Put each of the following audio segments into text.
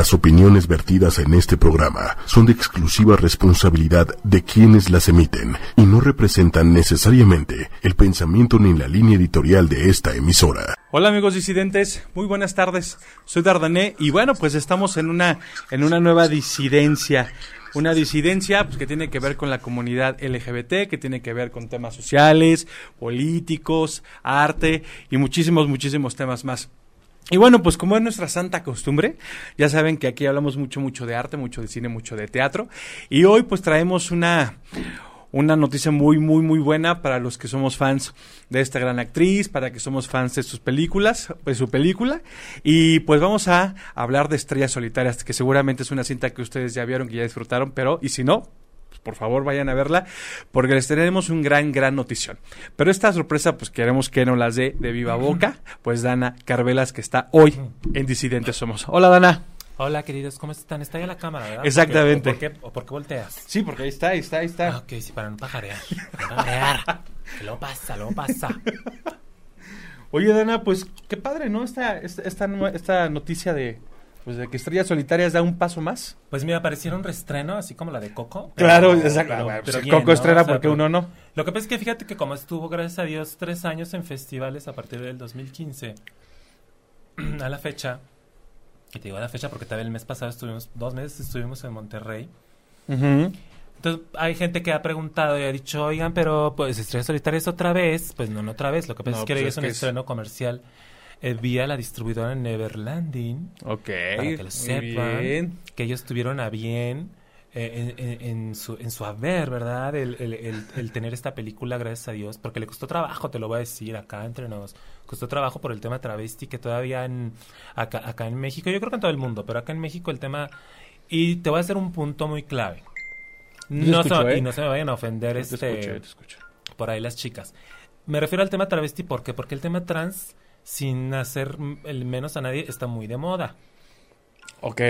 Las opiniones vertidas en este programa son de exclusiva responsabilidad de quienes las emiten y no representan necesariamente el pensamiento ni la línea editorial de esta emisora. Hola amigos disidentes, muy buenas tardes. Soy Dardané y bueno, pues estamos en una en una nueva disidencia una disidencia pues, que tiene que ver con la comunidad LGBT, que tiene que ver con temas sociales, políticos, arte y muchísimos, muchísimos temas más. Y bueno, pues como es nuestra santa costumbre, ya saben que aquí hablamos mucho, mucho de arte, mucho de cine, mucho de teatro. Y hoy pues traemos una, una noticia muy, muy, muy buena para los que somos fans de esta gran actriz, para que somos fans de sus películas, de su película. Y pues vamos a hablar de Estrellas Solitarias, que seguramente es una cinta que ustedes ya vieron, que ya disfrutaron, pero y si no, por favor vayan a verla, porque les tenemos un gran, gran notición. Pero esta sorpresa, pues queremos que no las dé de viva boca, pues Dana Carvelas, que está hoy en Disidentes Somos. Hola, Dana. Hola, queridos, ¿cómo están? Está ahí la cámara, ¿verdad? Exactamente. ¿Por qué, o por qué, volteas? Sí, porque ahí está, ahí está, ahí está. Ah, ok, sí, para no pajarear. Para no pajarear. que lo pasa, lo pasa. Oye, Dana, pues qué padre, ¿no? Esta, esta, esta, esta noticia de, pues de que Estrellas Solitarias da un paso más. Pues mira, parecieron reestreno, así como la de Coco. claro, exacto. Pero, pero, pues, Coco estrena porque uno no. Lo que pasa es que fíjate que como estuvo, gracias a Dios, tres años en festivales a partir del 2015, a la fecha, y te digo a la fecha porque también el mes pasado estuvimos, dos meses estuvimos en Monterrey. Entonces hay gente que ha preguntado y ha dicho, oigan, pero pues Estrellas Solitarias otra vez. Pues no, no otra vez. Lo que pasa es que pues es, un estreno comercial eh, vía la distribuidora Neverlanding. Ok. Para que lo sepan. Que ellos tuvieron a bien eh, en, en, su, en su haber, ¿verdad? El, el, el, el, tener esta película, gracias a Dios, porque le costó trabajo, te lo voy a decir acá entre nos. Costó trabajo por el tema travesti, que todavía en, acá, acá en México, yo creo que en todo el mundo, pero acá en México el tema. Y te voy a hacer un punto muy clave. No escucho, se, ¿eh? Y no se me vayan a ofender Te este, escucho, te escucho. por ahí las chicas. Me refiero al tema travesti, ¿por qué? Porque el tema trans, sin hacer el menos a nadie, está muy de moda. Ok,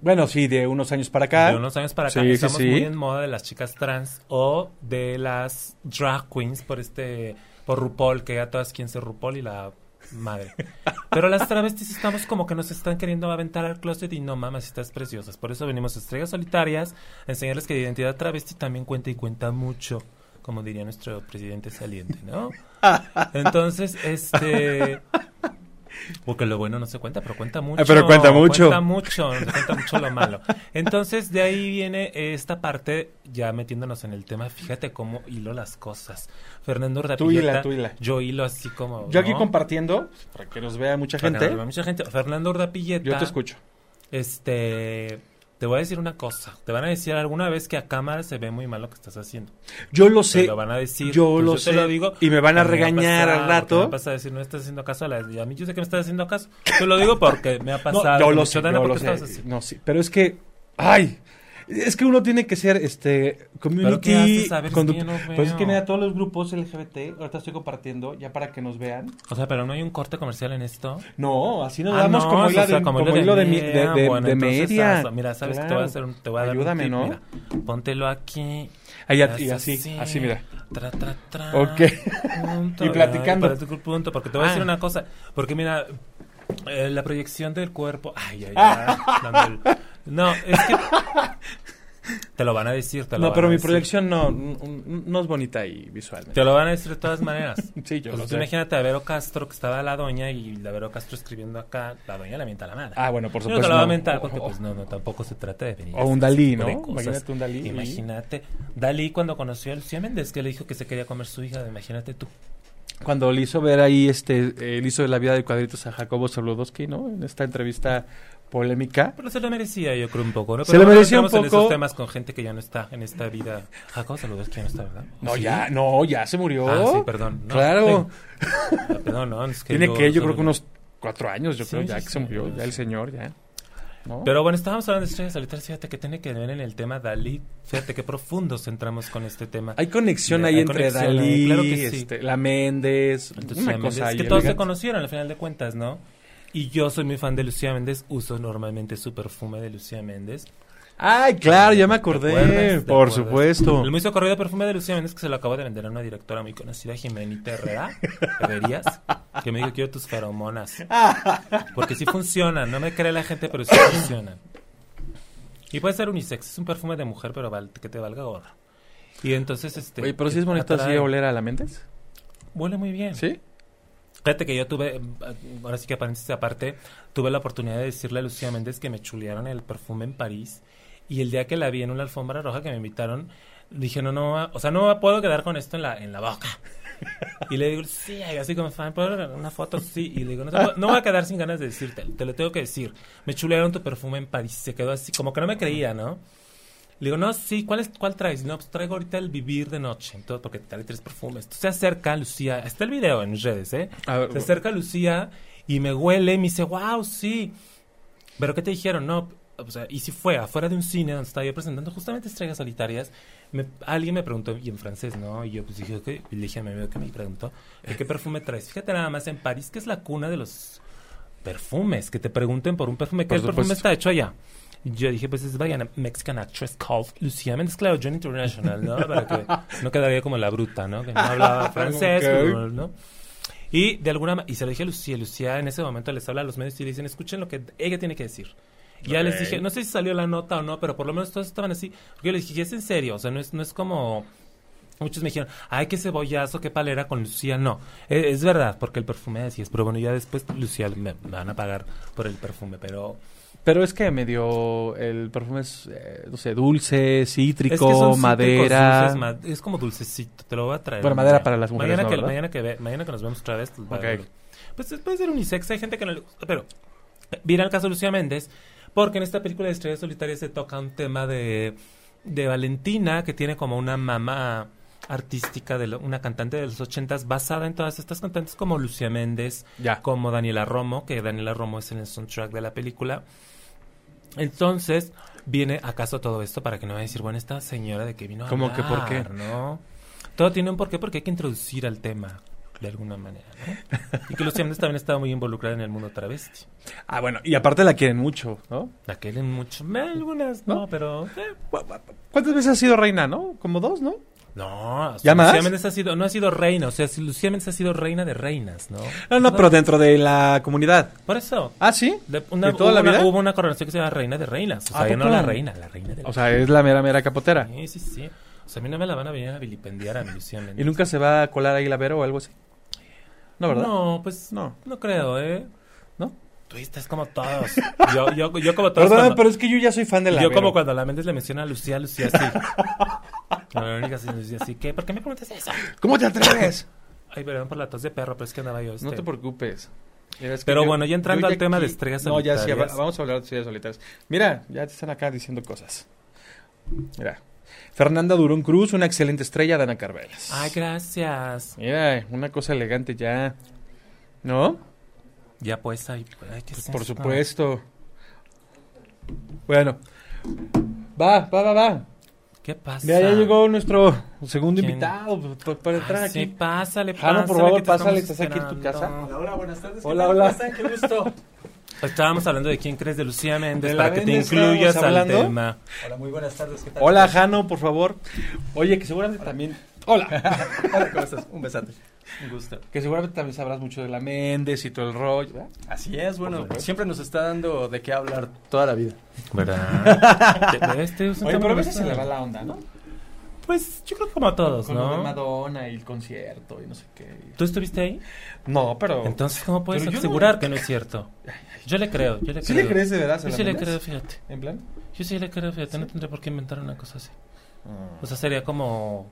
bueno, sí, de unos años para acá. De unos años para acá Sí, sí, estamos sí. muy en moda de las chicas trans o de las drag queens por este por RuPaul, que ya todas quieren ser RuPaul y la madre. Pero las travestis estamos como que nos están queriendo aventar al closet y no mamas, estás preciosas. Por eso venimos a estrellas solitarias a enseñarles que la identidad travesti también cuenta y cuenta mucho, como diría nuestro presidente saliente, ¿no? Entonces, este porque lo bueno no se cuenta, pero cuenta mucho. Pero cuenta mucho. Cuenta mucho, no se cuenta mucho lo malo. Entonces, de ahí viene esta parte, ya metiéndonos en el tema, fíjate cómo hilo las cosas. Fernando Tú hila, tú hila. yo hilo así como... Yo aquí ¿no? compartiendo, para que nos vea mucha Para que gente. nos vea mucha gente. Fernando Urdapilleta, Yo te escucho. este... Te voy a decir una cosa. Te van a decir alguna vez que a cámara se ve muy mal lo que estás haciendo. Yo lo Te sé. lo van a decir. Yo pues lo te sé. lo digo. Y me van a regañar al rato. Me pasa a decir, no estás haciendo caso a la... Y a mí yo sé que me estás haciendo caso. Te lo digo porque me ha No, pasado. yo Me lo sé, "Dana, yo ¿por lo sé. estabas así?". No, sí, pero es que, ay, es que uno tiene que ser, este, community. ¿Pero qué haces? A ver, es condu- que yo no pues es que mira, todos los grupos LGBT, ahorita estoy compartiendo, ya para que nos vean. O sea, pero no hay un corte comercial en esto. No, así nos Ah, damos no, como, o sea, de, como hilo de mi- Bueno, de entonces, media. mira, ¿sabes qué? Te voy a hacer un- te voy a dar un Ayúdame, tip, ¿no? mira. Póntelo aquí. Ah, Haz y así, así, mira. Tra, tra, tra. Ok. Punto. Y platicando. Ay, para tu punto, porque te voy a decir Ah. una cosa. Porque mira, eh, la proyección del cuerpo. Ay, ay, ay. No, es que. Te lo van a decir, te lo No, van pero a mi decir. proyección no, no, no es bonita ahí visualmente. Te lo van a decir de todas maneras. Sí, yo Pues tú sé. imagínate a Vero Castro que estaba la doña y la Vero Castro escribiendo acá, la doña le mienta la madre. Ah, bueno, por Yo no supuesto. te lo voy a no. mentar porque O- pues no, no, tampoco se trata de venir. O un Dalí, ese tipo de ¿no? cosas. Imagínate un Dalí. Imagínate. Dalí cuando conoció a Lucía Méndez que le dijo que se quería comer su hija, imagínate tú. Cuando le hizo ver ahí, este, eh, le hizo la vida de cuadritos a Jacobo Zabludowski, ¿no? En esta entrevista polémica. Pero se lo merecía, yo creo un poco, ¿no? Se Pero lo bueno, merecía un entramos en poco. esos temas con gente que ya no está en esta vida. Jacob, saludos, que ya no está, ¿verdad? No, ¿Sí? ya, no, ya se murió. Ah, sí, perdón. No, Claro. sí. Ah, Perdón, no, es que Tiene que, yo creo que unos cuatro años, yo Sí, creo, ya que se murió, ya el señor, ya. ¿No? Pero bueno, estábamos hablando de estrellas solitarias, fíjate que tiene que ver en el tema Dalí. Fíjate qué profundos entramos con este tema. hay conexión ahí entre conexión Dalí, claro que sí. este, la Méndez, Entonces, una cosa Méndez, ahí que todos se conocieron al final de cuentas, ¿no? Y yo soy muy fan de Lucía Méndez, uso normalmente su perfume de Lucía Méndez. Ay, claro, ya me ¿Te acordé, acuerdas? ¿Te por acuerdas? supuesto. El muy socorrido perfume de Lucía Méndez que se lo acabo de vender a una directora muy conocida, Jimenita Herrera, Herrerías, que me dijo quiero tus feromonas. Porque sí funcionan, no me cree la gente, pero sí funcionan. Y puede ser unisex, es un perfume de mujer, pero val- que te valga gorro. Y entonces, este... Oye, pero sí es bonito así atrae- oler a la Méndez. Huele muy bien. ¿Sí? Fíjate que yo tuve, eh, ahora sí que paréntesis aparte, tuve la oportunidad de decirle a Lucía Méndez que me chulearon el perfume en París. Y el día que la vi en una alfombra roja que me invitaron, dije, no, no, o sea, no puedo quedar con esto en la, en la boca. Y le digo, sí, así como fan, ¿puedo una foto? Sí. Y le digo, no, puedo- no voy a quedar sin ganas de decirte, te lo tengo que decir. Me chulearon tu perfume en París. Se quedó así, como que no me creía, ¿no? Le digo, no, sí, ¿cuál, es, cuál traes? No, pues traigo ahorita el vivir de noche. Entonces, porque trae tres perfumes. Entonces se acerca Lucía, está el video en redes, ¿eh? A ver, se acerca Lucía y me huele y me dice, wow, sí. ¿Pero qué te dijeron? No, o sea, y si fue afuera de un cine donde estaba yo presentando justamente estrellas solitarias, me- alguien me preguntó, y en francés, ¿no? Y yo pues dije, ok, y le dije a mi amigo que me preguntó, ¿de qué perfume traes? Fíjate nada más en París, que es la cuna de los perfumes, que te pregunten por un perfume, Por el perfume está hecho allá. Yo dije, pues es a Mexican actress called Lucía Méndez, claro, John International, ¿no? Para que no quedaría como la bruta, ¿no? Que no hablaba francés. ¿no? Y de alguna ma- y se lo dije a Lucía, Lucía en ese momento les habla a los medios y le dicen, escuchen lo que ella tiene que decir. Y ya les dije, no sé si salió la nota o no, pero por lo menos todos estaban así. Porque yo les dije, es en serio, o sea, no es, no es como... Muchos me dijeron, ay, qué cebollazo, qué palera con Lucía. No, e- es, verdad, porque el perfume así es. Pero bueno, ya después Lucía me, me van a pagar por el perfume, pero... Pero es que medio el perfume es, eh, no sé, dulce, cítrico, es que son cítricos, madera. dulces, ma- es como dulcecito, te lo voy a traer. Bueno, madera para las mujeres, Mañana, ¿no, que, mañana, que, ve- mañana que nos vemos otra vez. pues, Ok. va- Pues puede ser unisex, hay gente que no le gusta, pero viene el caso de Lucía Méndez, porque en esta película de Estrellas Solitarias se toca un tema de, de Valentina, que tiene como una mamá artística, de lo- una cantante de los ochentas, basada en todas estas cantantes como Lucía Méndez, Ya. como Daniela Romo, que Daniela Romo es en el soundtrack de la película. Entonces, viene acaso todo esto para que no vaya a decir, bueno, esta señora de que vino a ¿Cómo que por qué? hablar, ¿no? Todo tiene un porqué porque hay que introducir al tema de alguna manera, ¿no? Y que Lucía Méndez también estaba muy involucrada en el mundo travesti. Ah, bueno, y aparte la quieren mucho, ¿no? La quieren mucho, algunas no, ¿No? pero eh, ¿Cuántas veces ha sido reina, no? Como dos, ¿no? No, ¿Ya Lucía más? Méndez ha sido, no ha sido reina, o sea, si Lucía Méndez ha sido reina de reinas, ¿no? No, no, pero dentro de la comunidad. Por eso, Ah, sí. de- una, ¿De toda hubo, la una, vida? hubo una coronación que se llama reina de reinas, o ¿A sea, ya no la reina, la reina de O sea, es la mera, mera capotera. Sí, sí, sí. O sea, a mí no me la van a venir a vilipendiar a mi Lucía Méndez. ¿Y nunca se va a colar ahí la Vero o algo así? No, ¿verdad? No, pues No. no, creo, ¿eh? ¿No? Tú estás como todos. Yo, yo, yo como todos. Perdón, cuando- pero es que yo ya soy fan de la yo Vero. como cuando la Méndez le menciona a Lucía, Lucía sí. La Verónica sí, Lucía sí. ¿Qué? ¿Por qué me preguntas eso? ¿Cómo te atreves? Ay, perdón por la tos de perro, pero es que andaba yo. no este- te preocupes. Mira, es que Pero yo- bueno, ya entrando al tema de estrellas No, ya sí, vamos a hablar de estrellas solitarias. Mira, ya te están acá diciendo cosas. Mira. Fernanda Durón Cruz, una excelente estrella, Dana Carvelas. Ay, gracias. Mira, una cosa elegante ya. ¿No? Ya pues, ¿qué Pues es por esto? supuesto. Bueno. Va, va, va, va. ¿Qué pasa? Mira, ya llegó nuestro segundo ¿Quién? invitado pues, pa- para entrar aquí. sí, pásale, Jano, por pásale, favor, pásale, ¿estás aquí en tu casa? Hola, hola, buenas tardes. Hola, ¿qué hola. Qué gusto. Estábamos hablando de quién crees de Lucía Méndez De la para que te incluyas al hablando. tema. Hola, muy buenas tardes. ¿Qué tal? Hola, Jano, por favor. Oye, que seguramente también. Hola. Hola, ¿cómo estás? Un besote. Un gusto. que seguramente también sabrás mucho de la Méndez y todo el rollo. ¿verdad? Así es, bueno, siempre nos está dando de qué hablar toda la vida. ¿Verdad? este es un Oye, pero a veces se le va la onda, ¿no? Pues yo creo que como a todos, Con lo de ¿no? Madonna y el concierto y no sé qué. ¿Tú estuviste ahí? No, pero. Entonces, ¿cómo puedes no- asegurar que no es cierto? Yo le creo, yo le ¿Sí creo. le crees de verdad? Yo sí le creo, fíjate. ¿En plan? Yo sí le creo, fíjate. No tendré por qué inventar una cosa así. Mm. O sea, sería como...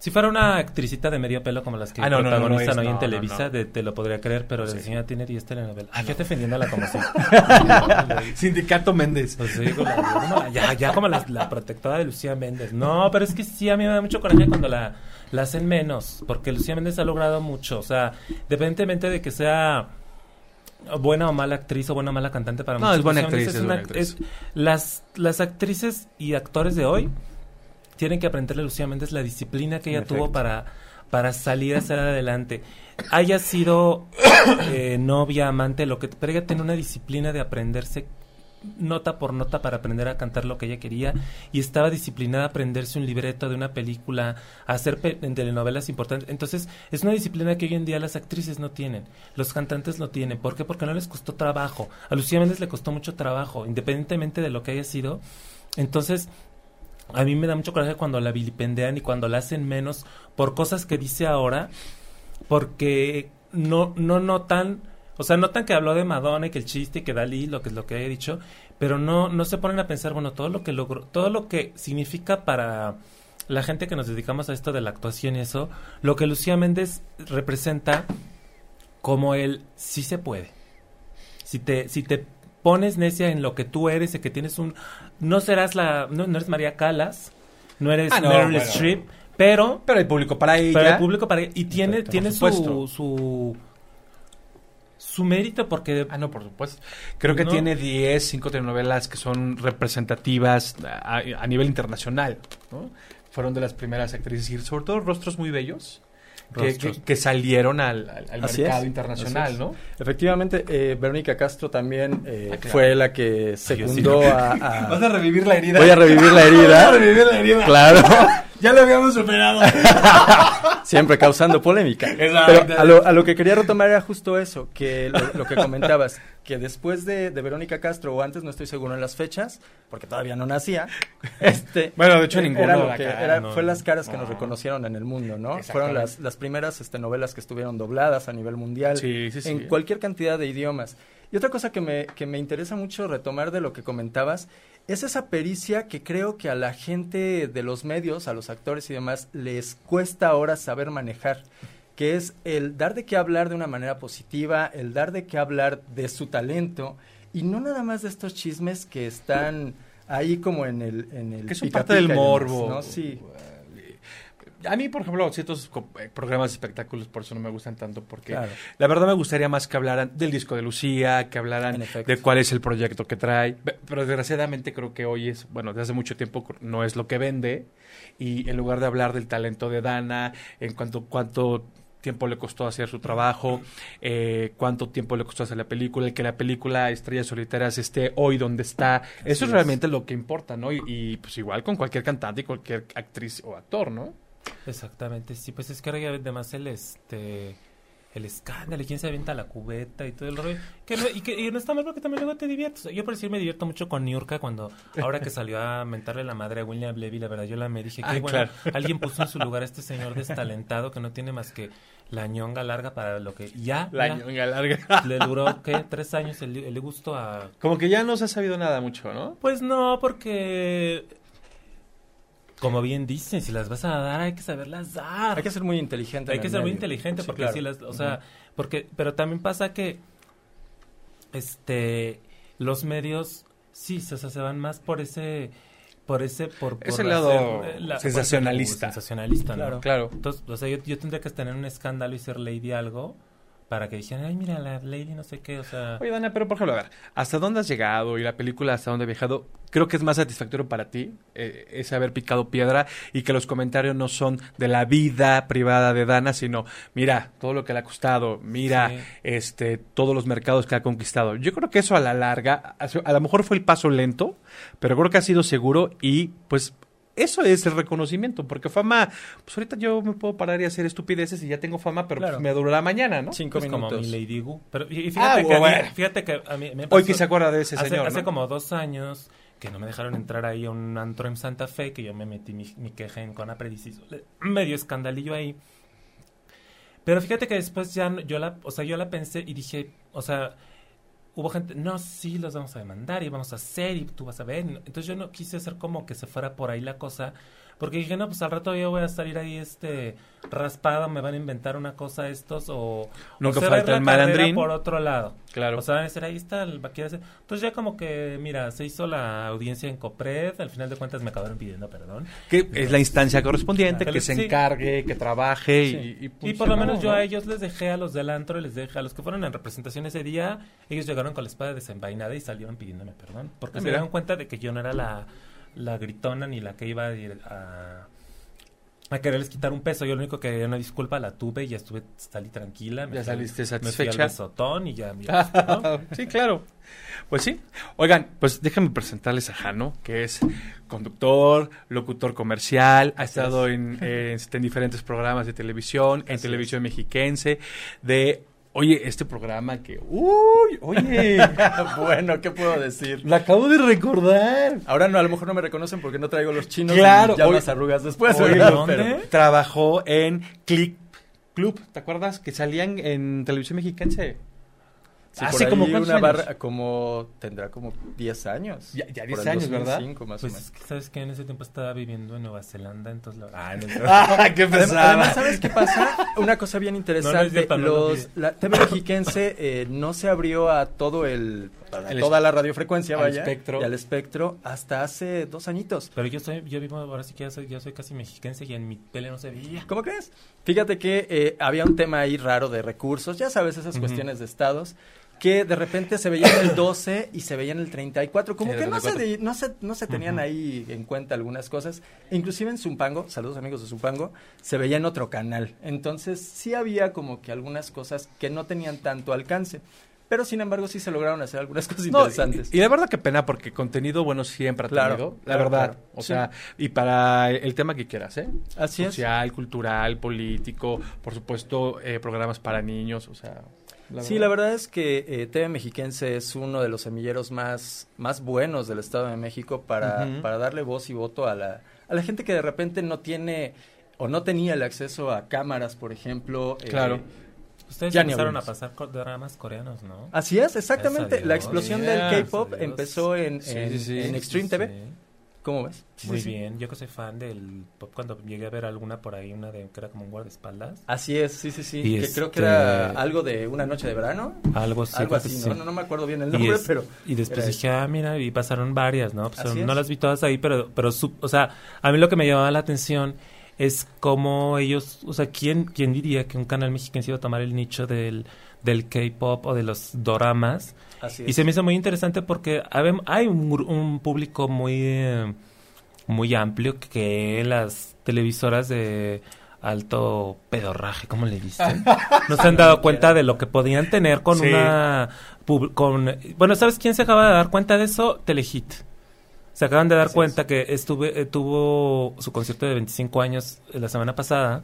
Si fuera una actricita de medio pelo como las que Ah, no, no, no, no protagonizan es, hoy en Televisa, de- te lo podría creer, pero la señora tiene 10 telenovelas. Ah, yo defendiéndola como si... Sindicato Méndez. Pues sí, como la- como la- ya, ya como la, la protectora de Lucía Méndez. No, pero es que sí, a mí me da mucho coraje cuando la, la hacen menos, porque Lucía Méndez ha logrado mucho. O sea, independientemente de que sea buena o mala actriz o buena o mala cantante para No, muchos, es buena actriz, es buena actriz. es- las, las actrices y actores de hoy tienen que aprenderle a Lucía Méndez la disciplina que ella tuvo para, para salir a salir adelante. Haya sido eh, novia, amante, lo que pero ella tiene una disciplina de aprenderse nota por nota para aprender a cantar lo que ella quería y estaba disciplinada a aprenderse un libreto de una película, a hacer pe- en telenovelas importantes. Entonces, es una disciplina que hoy en día las actrices no tienen, los cantantes no tienen. ¿Por qué? Porque no les costó trabajo. A Lucía Méndez le costó mucho trabajo, independientemente de lo que haya sido. Entonces, a mí me da mucho coraje cuando la vilipendean y cuando la hacen menos por cosas que dice ahora, porque no, no notan, o sea, notan que habló de Madonna y que el chiste y que Dalí, lo que es lo que he dicho, pero no, no se ponen a pensar, bueno, todo lo que logró, todo lo que significa para la gente que nos dedicamos a esto de la actuación y eso, lo que Lucía Méndez representa como el sí se puede. Si te, si te pones necia en lo que tú eres y que tienes un... No serás la... No, no eres María Calas, no eres Ah, no, Meryl bueno. Streep, pero... Pero hay público para ella. Pero el público para... Y tiene, tiene su, su... Su mérito porque... Ah, no, por supuesto. Creo que ¿No? tiene 10, 5 telenovelas que son representativas a, a nivel internacional. ¿no? Fueron de las primeras actrices y sobre todo rostros muy bellos que, Rostros. que- que salieron al, mercado es, internacional. ¿no? Efectivamente, eh, Verónica Castro también eh, Ah, claro. fue la que secundó sí. a, a- Vas a revivir la herida. Voy a revivir la herida. revivir la herida. Claro, Ya lo habíamos superado. siempre causando polémica. Exacto. Pero a lo, a lo que quería retomar era justo eso, que lo, lo que comentabas, que después de, de Verónica Castro, o antes no estoy seguro en las fechas, porque todavía no nacía, este... Bueno, de hecho, ninguno era lo de que- acá, era- no, fue las caras que nos No. reconocieron en el mundo, ¿no? Fueron las, las primeras este, novelas que estuvieron dobladas a nivel mundial. Sí, sí, sí. en cualquier cantidad de idiomas. Y otra cosa que me, que me interesa mucho retomar de lo que comentabas es esa pericia que creo que a la gente de los medios, a los actores y demás, les cuesta ahora saber manejar, que es el dar de qué hablar de una manera positiva, el dar de qué hablar de su talento, y no nada más de estos chismes que están ahí como en el... En el que son pica parte del demás, morbo. ¿no? Sí. A mí, por ejemplo, ciertos eh, programas de espectáculos por eso no me gustan tanto, porque Claro. la verdad me gustaría más que hablaran del disco de Lucía, que hablaran de cuál es el proyecto que trae. Pe- Pero desgraciadamente creo que hoy es, bueno, desde hace mucho tiempo no es lo que vende. Y en lugar de hablar del talento de Dana, en cuanto cuánto tiempo le costó hacer su trabajo, eh, cuánto tiempo le costó hacer la película, el que la película Estrellas Solitarias esté hoy donde está. Eso es es. realmente lo que importa, ¿no? Y, y, pues igual con cualquier cantante y cualquier actriz o actor, ¿no? Exactamente, sí, pues es que ahora ya además el este el escándalo, y quién se avienta la cubeta y todo el rollo, que no, y que y no está mal porque también luego te diviertes. Yo por decir me divierto mucho con Niurka cuando ahora que salió a mentarle la madre a William Levy, la verdad yo la me dije que Ah, bueno, claro. alguien puso en su lugar a este señor destalentado que no tiene más que la ñonga larga para lo que ya, La ya ñonga larga. le duró ¿qué? tres años el, el gusto a Como que ya no se ha sabido nada mucho, ¿no? pues no, porque como bien dicen, si las vas a dar hay que saberlas dar. Hay que ser muy inteligente. Hay que ser muy inteligente Sí, porque claro. sí las, o sea, porque pero también pasa que este los medios sí, o sea, se van más por ese por ese por, por Ese lado hacer, eh, la- sensacionalista. sensacionalista, ¿no? Claro. Claro. Entonces, o sea, yo, yo tendría que tener un escándalo y ser lady algo para que dijeran, ay, mira, la lady no sé qué, o sea... Oye, Dana, pero por ejemplo, a ver, ¿hasta dónde has llegado y la película hasta dónde ha viajado? Creo que es más satisfactorio para ti eh, ese haber picado piedra y que los comentarios no son de la vida privada de Dana, sino, mira, todo lo que le ha costado, mira, Sí. este, todos los mercados que ha conquistado. Yo creo que eso a la larga, a a lo mejor fue el paso lento, pero creo que ha sido seguro y pues eso es el reconocimiento, porque fama, pues ahorita yo me puedo parar y hacer estupideces y ya tengo fama, pero Claro. pues me durará mañana, ¿no? Cinco Pues como minutos. mi Lady Gu. Pero y y fíjate, Ah, que a mí- bueno. fíjate que a mí me Hoy pasó- que se acuerda de ese hace, señor, hace ¿no? como dos años que no me dejaron entrar ahí a un antro en Santa Fe, que yo me metí mi, mi queja en Conapred medio escandalillo ahí. Pero fíjate que después ya no- yo la, o sea, yo la pensé y dije, o sea, hubo gente, no, sí, los vamos a demandar y vamos a hacer y tú vas a ver. Entonces yo no quise hacer como que se fuera por ahí la cosa, porque dije, no, pues al rato yo voy a salir ahí este raspado, me van a inventar una cosa estos o, Nunca o falta el malandrín. por otro lado. Claro. O sea, van a decir, ahí está, el, hacer. Entonces ya como que, mira, se hizo la audiencia en Copred, al final de cuentas me acabaron pidiendo perdón. que es la instancia correspondiente, que se encargue, que trabaje y, y, por lo menos yo a ellos les dejé, a los del antro, les dejé, a los que fueron en representación ese día, ellos llegaron con la espada desenvainada y salieron pidiéndome perdón. Porque Ah, se dieron cuenta de que yo no era la, la gritona ni la que iba a ir a, a quererles quitar un peso. Yo lo único que quería una disculpa, la tuve y ya estuve, salí tranquila. me Ya saliste Me fui al satisfecha. besotón y ya. sí, claro. Pues sí. Oigan, pues déjenme presentarles a Jano, que es conductor, locutor comercial, ha estado en, en diferentes programas de televisión, en Así televisión mexiquense, de, oye, este programa que, uy, oye, bueno, ¿qué puedo decir? lo acabo de recordar. Ahora no, a lo mejor no me reconocen porque no traigo los chinos Claro, y ya oye- las arrugas después, Oye. ¿dónde? Pero- Trabajó en Click Club, ¿te acuerdas? Que salían en televisión mexiquense. Sí, Hace por como una años? barra, como, tendrá como 10 años. Ya- ya Por 10 el años, ¿verdad? 2005 más Pues o es menos. que, ¿sabes que En ese tiempo estaba viviendo en Nueva Zelanda, entonces... la- Ah, no, ¡Ah, qué pesada! Además, ¿sabes qué pasa? Una cosa bien interesante. no lo los, la TV mexiquense eh, no se abrió a todo el, a El toda la radiofrecuencia, al vaya, espectro. y al espectro hasta hace dos añitos. Pero yo soy, yo vivo, ahora sí que ya soy, ya soy casi mexiquense y en mi tele no se veía. ¿Cómo crees? Fíjate que eh, había un tema ahí raro de recursos, ya sabes, esas cuestiones de estados, que de repente se veía en el 12 y se veía en el 34, como Sí, que no se, 34. de- no se, no se tenían ahí en cuenta algunas cosas. Inclusive en Zumpango, saludos amigos de Zumpango, se veía en otro canal. Entonces sí había como que algunas cosas que no tenían tanto alcance. Pero sin embargo sí se lograron hacer algunas cosas No, interesantes. y, y de verdad que pena porque contenido bueno siempre ha Claro, tenido, la claro, verdad. claro. O Sí. sea, y para el tema que quieras, ¿eh? Así es. Social, cultural, político, por supuesto, eh, programas para niños, o sea... sí, la verdad es que eh, TV Mexiquense es uno de los semilleros más, más buenos del Estado de México para, para darle voz y voto a la, a la gente que de repente no tiene o no tenía el acceso a cámaras, por ejemplo. eh, Claro. Ustedes Ya empezaron a pasar dramas coreanos, ¿no? Así es, exactamente. La explosión del K-pop empezó en, Sí, en, sí, sí. en Extreme Sí, TV. Sí. ¿Cómo ves? Muy Sí, sí. bien, yo que soy fan del pop cuando llegué a ver alguna por ahí, una de que era como un guardaespaldas. Así es, sí, sí, sí. Y que este- creo que era algo de una noche de verano. Algo así. algo así, sí. ¿no? ¿no? No me acuerdo bien el Y, nombre, es- pero... y después dije, ah, mira, y pasaron varias, ¿no? Pues, Así no es. las vi todas ahí, pero, pero su- o sea, a mí lo que me llamaba la atención es cómo ellos, o sea, ¿quién, quién diría que un canal mexicano iba a tomar el nicho del, del K-pop o de los doramas? Así Y se me hizo muy interesante porque hay un, un público muy, eh, muy amplio que las televisoras de alto pedorraje, ¿cómo le dicen? No se han dado cuenta de lo que podían tener con Sí. una... con Bueno, ¿sabes quién se acaba de dar cuenta de eso? Telehit. Se acaban de dar Así cuenta que estuve, eh, tuvo su concierto de 25 años eh, la semana pasada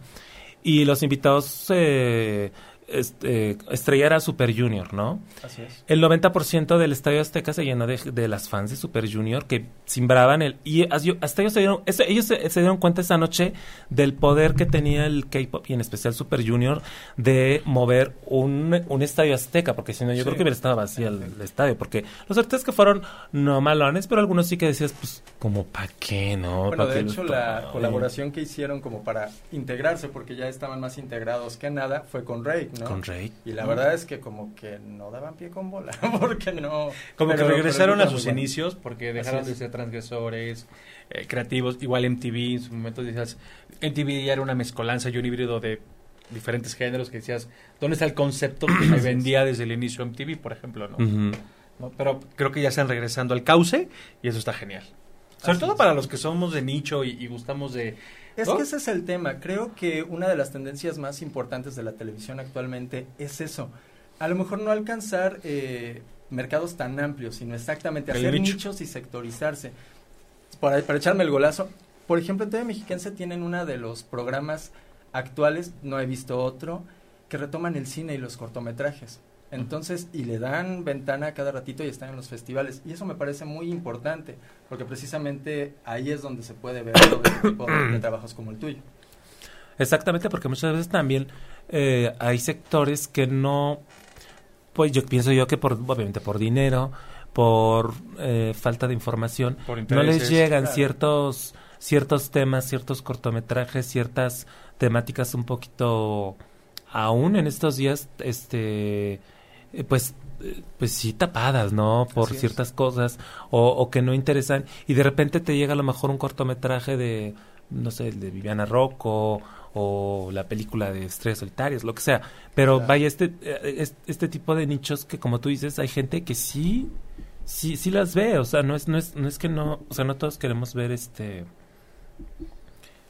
y los invitados eh, este, estrella era Super Junior, ¿no? Así es. El 90% del Estadio Azteca se llenó de, de las fans de Super Junior que simbraban el... Y as- hasta ellos se dieron, ellos se, se dieron cuenta esa noche del poder que tenía el K-pop y en especial Super Junior de mover un, un Estadio Azteca, porque si no yo Sí. creo que hubiera estado vacío el, el estadio, porque los artistas que fueron no malones, pero algunos sí que decías, pues, como para qué, ¿no? Bueno, ¿Pa' de hecho, la colaboración que hicieron como para integrarse, porque ya estaban más integrados que nada, fue con Rake, ¿no? Con Rey. Y la verdad es que como que no daban pie con bola, porque no... Como pero- que regresaron a sus bueno. inicios porque dejaron de ser transgresores, eh, creativos. Igual MTV en su momento decías, MTV ya era una mezcolanza y un híbrido de diferentes géneros que decías, ¿dónde está el concepto que se vendía desde el inicio MTV, por ejemplo? ¿no? Pero creo que ya están regresando al cauce y eso está genial. Sobre Así todo es. para los que somos de nicho y, y gustamos de... Es ¿no? que ese es el tema. Creo que una de las tendencias más importantes de la televisión actualmente es eso. A lo mejor no alcanzar eh, mercados tan amplios, sino exactamente El hacer nicho. nichos y sectorizarse. Para, para echarme el golazo, por ejemplo, en TV Mexiquense tienen uno de los programas actuales, no he visto otro, que retoman el cine y los cortometrajes. Entonces, y le dan ventana cada ratito y están en los festivales. Y eso me parece muy importante, porque precisamente ahí es donde se puede ver todo este tipo de, trabajos como el tuyo. Exactamente, porque muchas veces también eh, hay sectores que no, pues yo pienso yo que por, obviamente por dinero, por eh, falta de información, Por no les llegan claro. ciertos ciertos temas, ciertos cortometrajes, ciertas temáticas un poquito aún en estos días, este, eh, pues eh, pues sí tapadas, ¿no? Por Así es. ciertas cosas o, o que no interesan y de repente te llega a lo mejor un cortometraje de no sé, el de Viviana Rocco o la película de Estrellas Solitarias, lo que sea. Pero Claro. vaya, este, eh, es- este tipo de nichos que como tú dices, hay gente que sí, sí, sí las ve. O sea, no es, no es, no es que no, o sea, no todos queremos ver este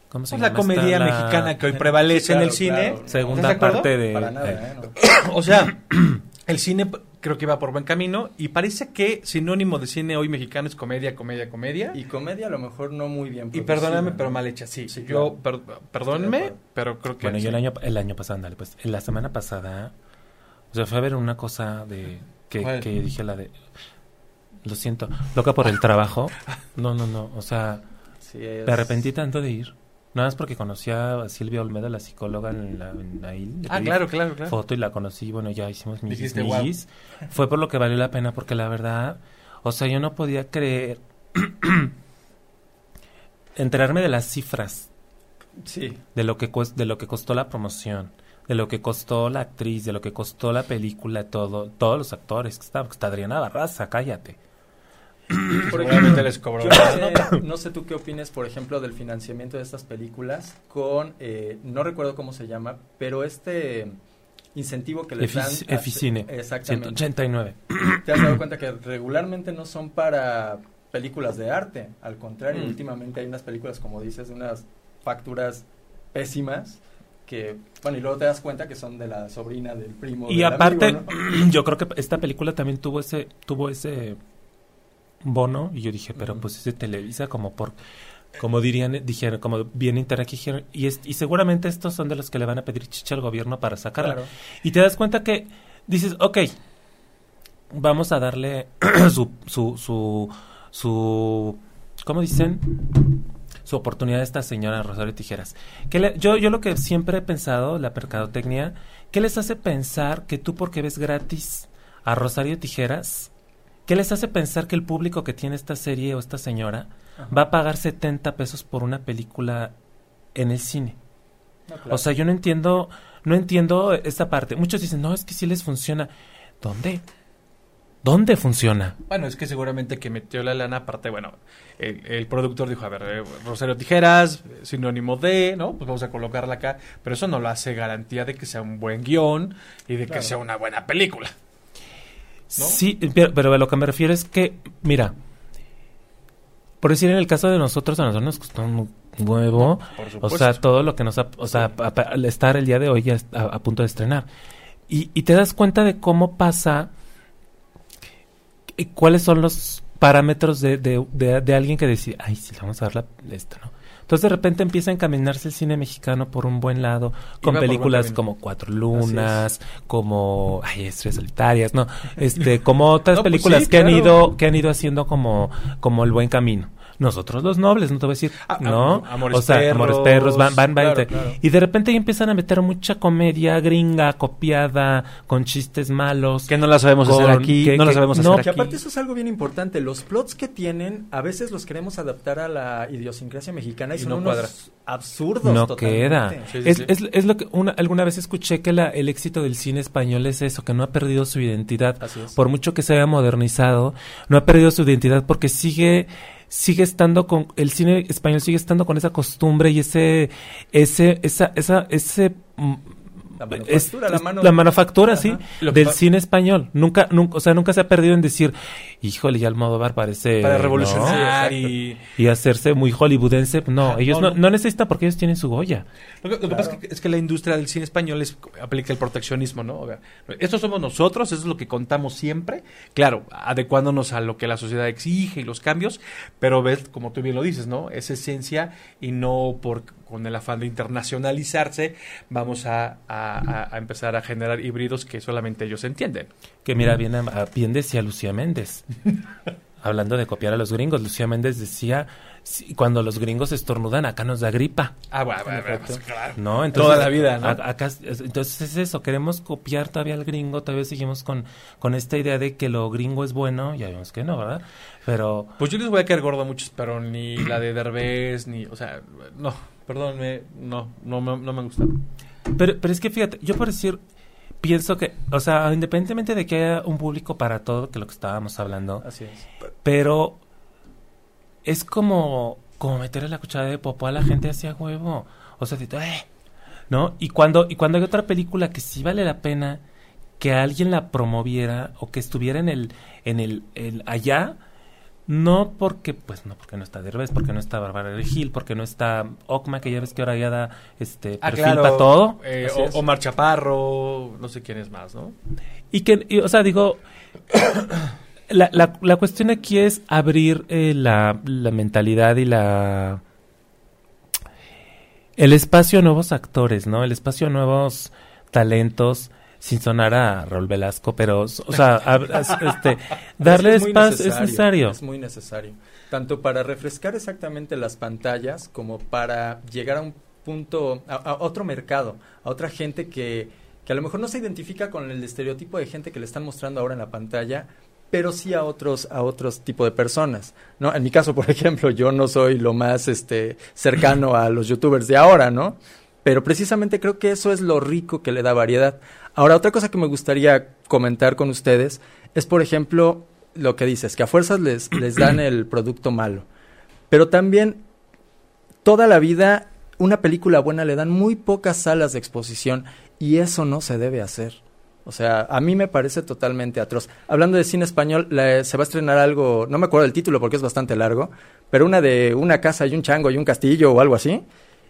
¿Cómo se Pues la llama? Está comedia la mexicana que hoy prevalece en claro, el cine. Segunda parte de... Para nada. No. O sea, el cine creo que va por buen camino y parece que sinónimo de cine hoy mexicano es comedia, comedia, comedia. Y comedia a lo mejor no muy bien Y perdóname, ¿no? pero mal hecha, sí. Sí, Yo, claro. per- perdónenme, pero creo que... Bueno, yo el año, el año pasado, ándale, pues, en la semana pasada, o sea, fue a ver una cosa de, que, dije la de, lo siento, loca por el trabajo. No, no, no, o sea, Sí, es- me arrepentí tanto de ir. Nada más porque conocí a Silvia Olmedo, la psicóloga en la, en ahí. le Ah, claro, claro, claro. Foto y la conocí, bueno, ya hicimos mis Dijiste. Fue por lo que valió la pena, porque la verdad, o sea, yo no podía creer enterarme de las cifras Sí, de lo que de lo que costó la promoción, de lo que costó la actriz, de lo que costó la película, todo, todos los actores, que está, está Adriana Barraza, cállate. por les cobró. Yo no sé, no sé tú qué opines, por ejemplo, del financiamiento de estas películas con, eh, no recuerdo cómo se llama, pero este incentivo que les dan. A- Eficine, Exactamente. 189. Te has dado cuenta que regularmente no son para películas de arte, al contrario, Mm. últimamente hay unas películas, como dices, de unas facturas pésimas que, bueno, y luego te das cuenta que son de la sobrina del primo. Y del aparte, amigo, ¿no? yo creo que esta película también tuvo ese, tuvo ese bono, y yo dije, pero pues es de Televisa, como por, como dirían, dijeron, como bien interacción, y, es- y seguramente estos son de los que le van a pedir chicha al gobierno para sacarla. Claro. Y te das cuenta que dices, ok, vamos a darle su, su, su, su, ¿cómo dicen? Su oportunidad a esta señora Rosario Tijeras. Que le- yo, yo lo que siempre he pensado, la mercadotecnia, ¿qué les hace pensar que tú porque ves gratis a Rosario Tijeras, qué les hace pensar que el público que tiene esta serie o esta señora Ajá. va a pagar 70 pesos por una película en el cine? No, claro. O sea, yo no entiendo, no entiendo esta parte. Muchos dicen, no, es que sí les funciona. ¿Dónde? ¿Dónde funciona? Bueno, es que seguramente que metió la lana, aparte, bueno, el, el productor dijo, a ver, eh, Rosario Tijeras, sinónimo de, ¿no? Pues vamos a colocarla acá, pero eso no lo hace garantía de que sea un buen guion y de Claro. que sea una buena película. ¿No? Sí, pero, pero a lo que me refiero es que, mira, por decir en el caso de nosotros, a nosotros nos costó un huevo, o sea, todo lo que nos ha, o sea, a- a- al estar el día de hoy ya a, a punto de estrenar. Y, y te das cuenta de cómo pasa, y cuáles son los parámetros de, de, de, de alguien que decide, ay, sí, le vamos a dar la, esto, ¿no? Entonces de repente empieza a encaminarse el cine mexicano por un buen lado, con películas como Cuatro Lunas, como ay, Estrellas Solitarias, no, este, como otras No, pues películas sí, que han ido, que han ido haciendo como, como el buen camino. Nosotros los nobles, no te voy a decir, Ah, ¿no? am- Amores o sea, Perros, Amores Perros, van, van, van, claro, y te- claro. y de repente ya empiezan a meter mucha comedia gringa, copiada, con chistes malos. Que no la sabemos hacer aquí, que- no la que- sabemos no, hacer Que aquí. aparte eso es algo bien importante. Los plots que tienen, a veces los queremos adaptar a la idiosincrasia mexicana y, Y son no unos cuadra. absurdos. no totalmente. queda. Sí, sí, es, sí. es, es lo que una, alguna vez escuché que la, el éxito del cine español es eso, que no ha perdido su identidad. Así es. Por mucho que se haya modernizado, no ha perdido su identidad porque sigue sigue estando con el cine español sigue estando con esa costumbre y ese ese esa esa ese La es- manufactura, la mano. la manufactura, sí. Lo del cine español. Nunca, nunca, o sea, nunca se ha perdido en decir, híjole, ya Almodóvar parece... Para revolucionar y... Y hacerse muy hollywoodense. No, ellos no, no, necesitan porque ellos tienen su Goya. Lo que, lo que pasa es que, es que la industria del cine español es- aplica el proteccionismo, ¿no? O sea, somos nosotros, eso es lo que contamos siempre, claro, adecuándonos a lo que la sociedad exige y los cambios, pero ves, como tú bien lo dices, ¿no? Es esencia y no por con el afán de internacionalizarse vamos a, a- empezar a generar híbridos que solamente ellos entienden. Que mira, bien, a- bien decía Lucía Méndez. Hablando de copiar a los gringos, Lucía Méndez decía, "Sí, cuando los gringos estornudan, acá nos da gripa. Ah, bueno, bueno, bueno, pues, claro. ¿No? Toda la vida, ¿no? a- acá, es- entonces es eso, queremos copiar todavía al gringo, todavía seguimos con, con esta idea de que lo gringo es bueno, ya vemos que no, ¿verdad? Pero Pues yo les voy a caer gordo a muchos, pero ni la de Derbez, ni, o sea, no, perdónenme, no, no, me- no me gusta. Pero, pero es que fíjate, yo por decir, pienso que, o sea, independientemente de que haya un público para todo, que lo que estábamos hablando, Así es. pero es como, como meterle la cuchara de popó a la gente hacia huevo. O sea, de, "Eh", ¿no? Y cuando, y cuando hay otra película que sí vale la pena que alguien la promoviera o que estuviera en el, en el, el allá, No porque, pues no, porque no está Derbez, porque no está Bárbara Regil, porque no está Ocma, que ya ves que ahora ya da este Ah, perfil claro. para todo. Eh, o-. Omar Chaparro, no sé quién es más, ¿no? Y que, y, o sea, digo, la, la, la cuestión aquí es abrir eh, la, la mentalidad y la... El espacio a nuevos actores, ¿no? El espacio a nuevos talentos, sin sonar a Raúl Velasco, pero, o sea, a- a- este, darle Es espacio es necesario. Es muy necesario. Tanto para refrescar exactamente las pantallas como para llegar a un punto, a, a otro mercado, a otra gente que, que a lo mejor no se identifica con el estereotipo de gente que le están mostrando ahora en la pantalla, pero sí a otros, a otros tipo de personas. ¿no? En mi caso, por ejemplo, yo no soy lo más este, cercano a los youtubers de ahora, ¿no? Pero precisamente creo que eso es lo rico que le da variedad. Ahora, otra cosa que me gustaría comentar con ustedes es, por ejemplo, lo que dices, que a fuerzas les, les dan el producto malo. Pero también, toda la vida, una película buena le dan muy pocas salas de exposición y eso no se debe hacer. O sea, a mí me parece totalmente atroz. Hablando de cine español, se va a estrenar algo, no me acuerdo del título porque es bastante largo, pero una de una casa y un chango y un castillo o algo así,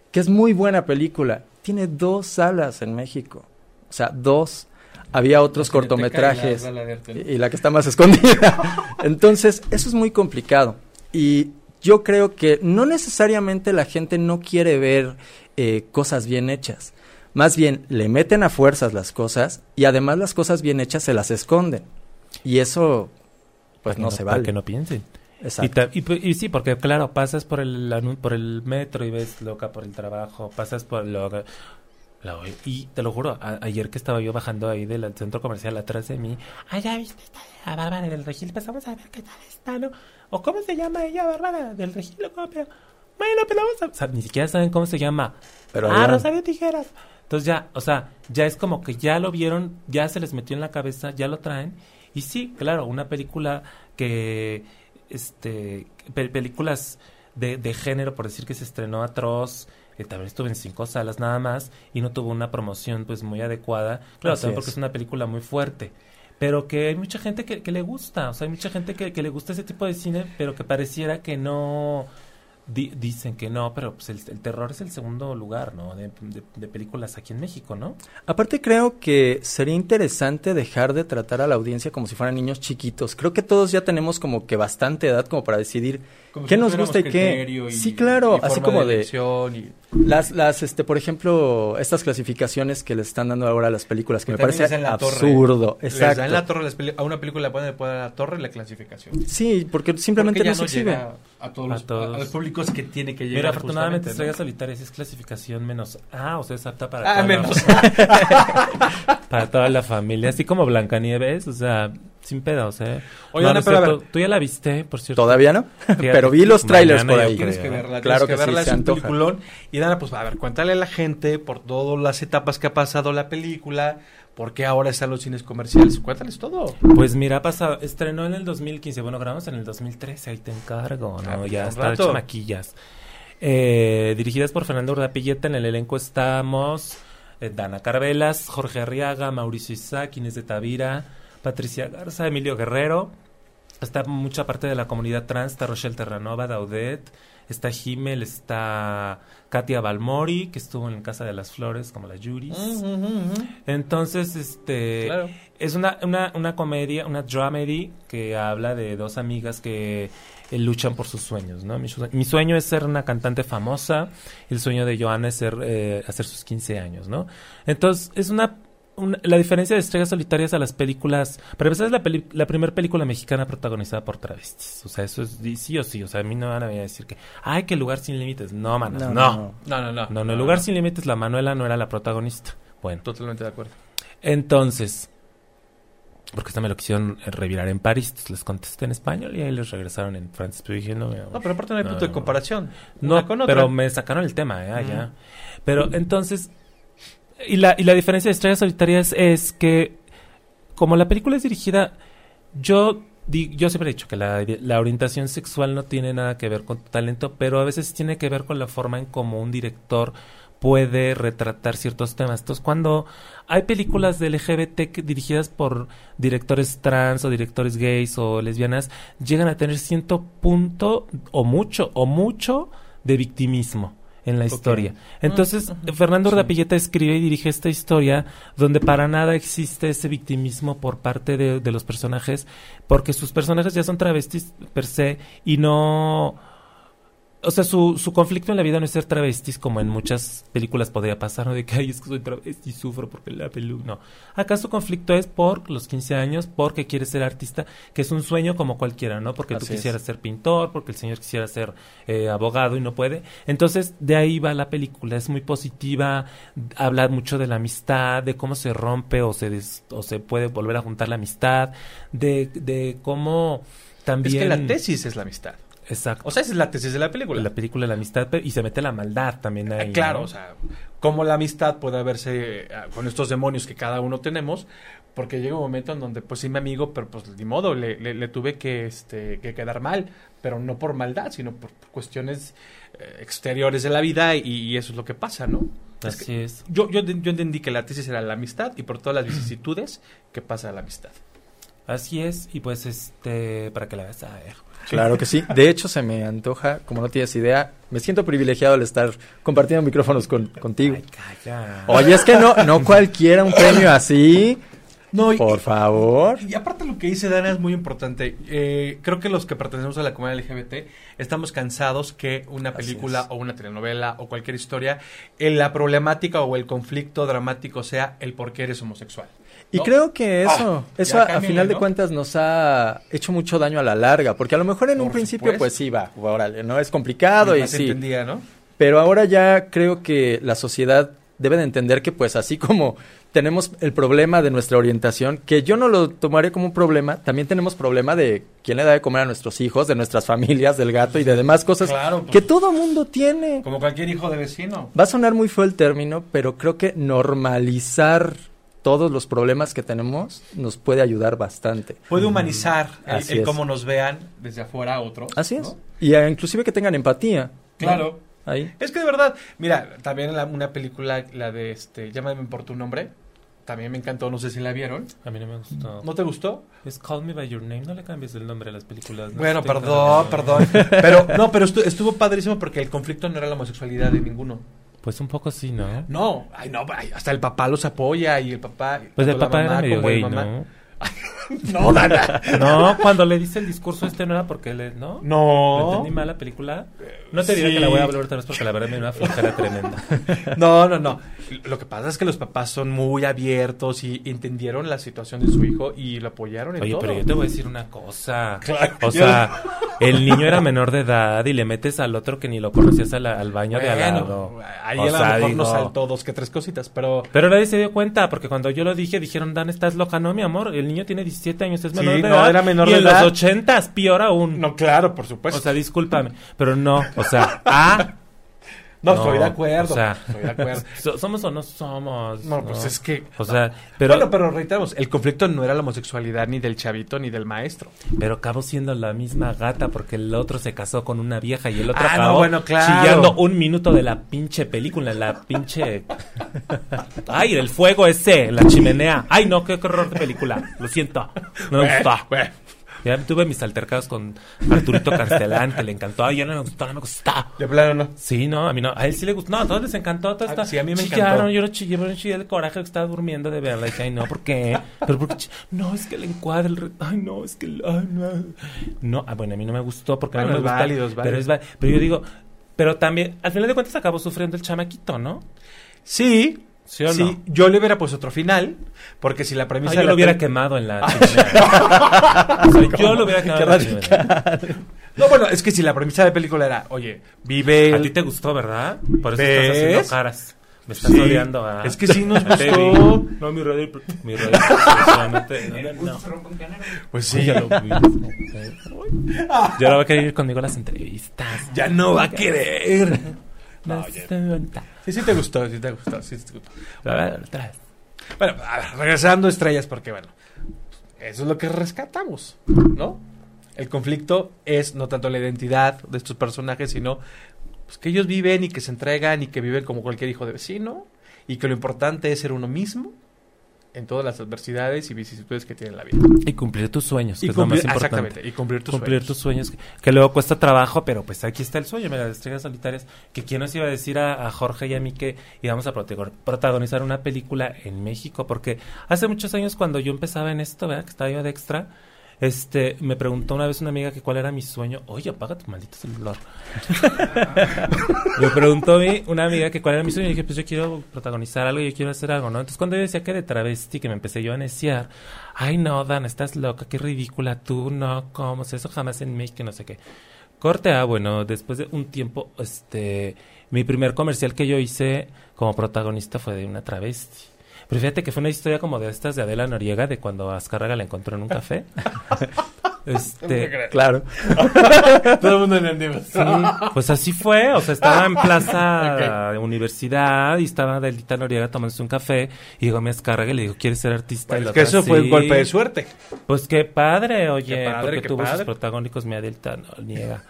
que es muy buena película. Tiene dos salas en México. O sea, dos. Había otros cortometrajes y, y la que está más escondida. Entonces, eso es muy complicado. Y yo creo que no necesariamente la gente no quiere ver eh, cosas bien hechas. Más bien, le meten a fuerzas las cosas y además las cosas bien hechas se las esconden. Y eso, pues no se para vale. que no piensen. Y, Exacto. y, pu- y sí, porque claro, pasas por el por el metro y ves loca por el trabajo, pasas por lo y te lo juro, a- ayer que estaba yo bajando ahí del centro comercial atrás de mí, ah, ya viste esta la Bárbara del Regil, pasamos a ver qué tal está, ¿no? O cómo se llama ella, Bárbara del Regil, o cómo, pero bueno, pues vamos a, o sea, ni siquiera saben cómo se llama. Pero ah, ya- Rosario Tijeras. Entonces ya, o sea, ya es como que ya lo vieron, ya se les metió en la cabeza, ya lo traen. Y sí, claro, una película que, este, pe- películas de, de género, por decir que se estrenó atroz, que también estuvo en cinco salas nada más y no tuvo una promoción pues muy adecuada. Claro, Así también porque es. es una película muy fuerte. Pero que hay mucha gente que, que le gusta, o sea, hay mucha gente que, que le gusta ese tipo de cine, pero que pareciera que no, di- dicen que no, pero pues el, el terror es el segundo lugar, ¿no? De, de- de películas aquí en México, ¿no? Aparte creo que sería interesante dejar de tratar a la audiencia como si fueran niños chiquitos. Creo que todos ya tenemos como que bastante edad como para decidir Como qué si nos gusta y qué. y- sí, claro, y así como de, y- las las este por ejemplo, estas clasificaciones que le están dando ahora a las películas que me También parece les torre. absurdo. Les Exacto. dan la torre, a una película le ponen, le ponen la torre la clasificación. Sí, porque simplemente Porque no exhibe. llega a todos, A los, todos. a los públicos que tiene que llegar. Mira, afortunadamente Estrellas Solitarias es clasificación menos A, o sea, es apta para, Ah, toda, menos. La, para toda la familia, así como Blancanieves, o sea, sin pedo, o sea. Oye, no, pero a cierto, ver. tú ya la viste, por cierto. Todavía no, Fíjate pero vi los trailers por ahí. Tienes que verla, Claro tienes que que verla, sí, es un antoja. peliculón. Y Dana, pues a ver, cuéntale a la gente por todas las etapas que ha pasado la película, por qué ahora están los cines comerciales, cuéntales todo. Pues mira, ha pasado, estrenó en el 2015, bueno, grabamos en el 2013, ahí te encargo, ¿no? Ah, ya está hecho maquillas. Eh, dirigidas por Fernando Urdapilleta, en el elenco estamos eh, Dana Carvelas, Jorge Arriaga, Mauricio Isaac, Inés de Tavira, Patricia Garza, Emilio Guerrero. Está mucha parte de la comunidad trans, está Rochelle Terranova, Daudet, está Himmel, está Katia Balmori, que estuvo en Casa de las Flores, como la Juris. Entonces, este... Claro. Es una, una, una comedia, una dramedy que habla de dos amigas que eh, luchan por sus sueños, ¿no? Mi sueño es ser una cantante famosa, el sueño de Joana es ser, eh, hacer sus 15 años, ¿no? Entonces, es una, una- la diferencia de Estrellas Solitarias a las películas, para empezar es la, peli- la primera película mexicana protagonizada por travestis, o sea, eso es sí o sí, o sea, a mí no van a venir a decir que, ay, que lugar sin límites, no, manos, no, no, No, no, no. no, no, el lugar sin límites, la Manuela no era la protagonista, bueno. Totalmente de acuerdo. Entonces, porque esta me lo quisieron eh, revirar en París, entonces les contesté en español y ahí les regresaron en francés. Pero dije, no. No, pero aparte no hay punto de No. comparación. No, con pero me sacaron el tema, ¿eh? Allá. Pero entonces, y la, y la diferencia de Estrellas Solitarias es que, como la película es dirigida, yo, di- yo siempre he dicho que la, la orientación sexual no tiene nada que ver con tu talento, pero a veces tiene que ver con la forma en cómo un director puede retratar ciertos temas. Entonces, cuando hay películas de LGBT que- dirigidas por directores trans o directores gays o lesbianas, llegan a tener cierto punto o mucho, o mucho de victimismo en la historia. Entonces, Fernando Urdapilleta escribe y dirige esta historia donde para nada existe ese victimismo por parte de, de los personajes, porque sus personajes ya son travestis per se y no... O sea, su, su conflicto en la vida no es ser travestis como en muchas películas podría pasar, ¿no? De que, ay, es que soy travesti y sufro porque la pelu... No. Acá su conflicto es por los 15 años, porque quiere ser artista, que es un sueño como cualquiera, ¿no? Porque tú Así es. quisieras ser pintor, porque el señor quisiera ser eh, abogado y no puede. Entonces, de ahí va la película. Es muy positiva, habla mucho de la amistad, de cómo se rompe o se, des- o se puede volver a juntar la amistad, de, de cómo también... Es que la tesis es la amistad. Exacto. O sea, esa es la tesis de la película. la película de la amistad y se mete la maldad también ahí. Ah, claro, ¿no? o sea, cómo la amistad puede verse eh, con estos demonios que cada uno tenemos, porque llega un momento en donde, pues sí, mi amigo, pero pues ni modo, le, le- le tuve que, este, que quedar mal, pero no por maldad, sino por, cuestiones eh, exteriores de la vida y, y eso es lo que pasa, ¿no? Es que Así es. yo, yo, yo entendí que la tesis era la amistad y por todas las vicisitudes que pasa la amistad. Así es. Y pues, este, para que la veas a ver. Claro que sí. De hecho, se me antoja, como no tienes idea, me siento privilegiado al estar compartiendo micrófonos con- contigo. Ay, calla. Oye, es que no, no cualquiera un premio así. No, y, Por favor. Y aparte lo que dice Dana es muy importante. Eh, creo que los que pertenecemos a la comunidad LGBT estamos cansados que una Así película es. o una telenovela o cualquier historia, eh, la problemática o el conflicto dramático sea el por qué eres homosexual. Y ¿no? creo que eso, Ah, eso a, final de cuentas nos ha hecho mucho daño a la larga, porque a lo mejor en un principio pues sí va, órale, no es complicado Y y sí, entendía, ¿no? pero ahora ya creo que la sociedad debe de entender que pues así como tenemos el problema de nuestra orientación, que yo no lo tomaré como un problema, también tenemos problema de quién le da de comer a nuestros hijos, de nuestras familias, del gato y de demás cosas Claro, pues. que todo mundo tiene. Como cualquier hijo de vecino. Va a sonar muy feo el término, pero creo que normalizar todos los problemas que tenemos nos puede ayudar bastante. Puede humanizar el, cómo nos vean desde afuera a otros. Así es. ¿no? Y inclusive que tengan empatía. ¿no? Claro. Ahí. Es que de verdad, mira, también la- una película, la de este, Llámame por tu nombre, también me encantó, no sé si la vieron. A mí no me gustó. ¿No te gustó? Es Call Me By Your Name. No le cambies el nombre a las películas. no Bueno, perdón, perdón. Pero, no, pero estu- estuvo padrísimo porque el conflicto no era la homosexualidad de ninguno. Pues un poco sí, ¿no? No, ay, no, ay, hasta el papá los apoya y el papá. Pues el papá era medio como el gay, mamá. ¿no? No, Dana. No, cuando le dice el discurso este no era porque él, ¿no? ¿Me No. entendí mal la película? No te diré Sí. que la voy a hablar otra vez porque la verdad me una flojera tremenda. No, no, no. Lo que pasa es que los papás son muy abiertos y entendieron la situación de su hijo y lo apoyaron en Oye, todo. pero yo te voy a decir una cosa. Claro. O sea, el niño era menor de edad y le metes al otro que ni lo conocías al, al baño de al lado. ahí O a lo sea, mejor nos digo- saltó dos que tres cositas, pero... Pero nadie se dio cuenta, porque cuando yo lo dije, dijeron, Dan, estás loca. No, mi amor, el niño tiene 17 años, es Sí, menor de no, edad. era menor y de en edad. los 80 peor aún. No, claro, por supuesto. o sea, discúlpame. Pero no, o sea, ah, no, no, estoy de acuerdo. o sea. estoy de acuerdo. so- ¿somos o no somos? No, pues es que... O sea, pero, bueno, pero reiteramos, el conflicto no era la homosexualidad ni del chavito ni del maestro. pero acabó siendo la misma gata porque el otro se casó con una vieja y el otro Ah, no, acabó bueno, claro. chillando un minuto de la pinche película, la pinche... Ay, el fuego ese, la chimenea. Ay, no, qué, horror de película. Lo siento. No me gustó. Ya tuve mis altercados con Arturito Castellán, que le encantó. Ay, ya no me gustó, no me gustó. De plano no. Sí, no, a mí no. A él sí le gustó. No, a todos les encantó. Todo Ah, está... sí, a mí me Chillaron, encantó. Yo no chillé, yo no chillé de coraje que estaba durmiendo de verla. Y dije, ay, no, ¿por qué? Pero porque No, es que el encuadre, el Ay, no, es que... Ay, no. No, ah, bueno, a mí no me gustó porque Bueno, no me gusta. válido, es Pero es Pero yo digo... Pero también, al final de cuentas, acabó sufriendo el chamaquito, ¿no? Sí, ¿Sí o sí, no? yo le hubiera puesto otro final, porque si la premisa de yo la lo hubiera quemado en la. O sea, yo lo hubiera quemado en la. No, bueno, es que si la premisa de la película era, oye, vive... A ti te gustó, ¿verdad? Por eso ¿Ves? estás haciendo caras. Me estás Sí. odiando a... Es que sí nos gustó. No, mi radio... Mi radio... no, no. Pues Sí, ya lo vi. Yo ahora va a querer ir conmigo a las entrevistas. ya no va a querer. No, Sí, sí te gustó, sí te gustó, sí te gustó. Bueno, a ver, regresando a estrellas, porque bueno, eso es lo que rescatamos, ¿no? El conflicto es no tanto la identidad de estos personajes, sino pues que ellos viven y que se entregan y que viven como cualquier hijo de vecino y que lo importante es ser uno mismo en todas las adversidades y vicisitudes que tiene la vida. Y cumplir tus sueños, que Y es lo más importante. exactamente, y cumplir tus cumplir sueños. tus sueños, que, que luego cuesta trabajo, pero pues aquí está el sueño, mira, las estrellas solitarias, que quién nos iba a decir a, a Jorge y a mí que íbamos a protago- protagonizar una película en México, porque hace muchos años cuando yo empezaba en esto, ¿verdad? que estaba yo de extra, este, me preguntó una vez una amiga que cuál era mi sueño, oye, apaga tu maldito celular. me preguntó a mí una amiga que cuál era mi sueño y dije, pues yo quiero protagonizar algo, yo quiero hacer algo, ¿no? Entonces cuando yo decía que de travesti, que me empecé yo a neciar, ay no, Dan, estás loca, qué ridícula, tú no, ¿cómo? Eso jamás en México, no sé qué. Corte A, bueno, después de un tiempo, este, mi primer comercial que yo hice como protagonista fue de una travesti. Pero fíjate que fue una historia como de estas de Adela Noriega, de cuando Azcárraga la encontró en un café. este, Claro. Todo el mundo entendimos. Sí, pues así fue, o sea, estaba en Plaza Universidad y estaba Adelita Noriega tomándose un café y llegó mi Azcárraga y le dijo, ¿quieres ser artista? Y Pues la que eso fue un golpe de suerte. Pues qué padre, oye, Qué padre, porque tuvo sus padre. protagónicos mi Adelita Noriega.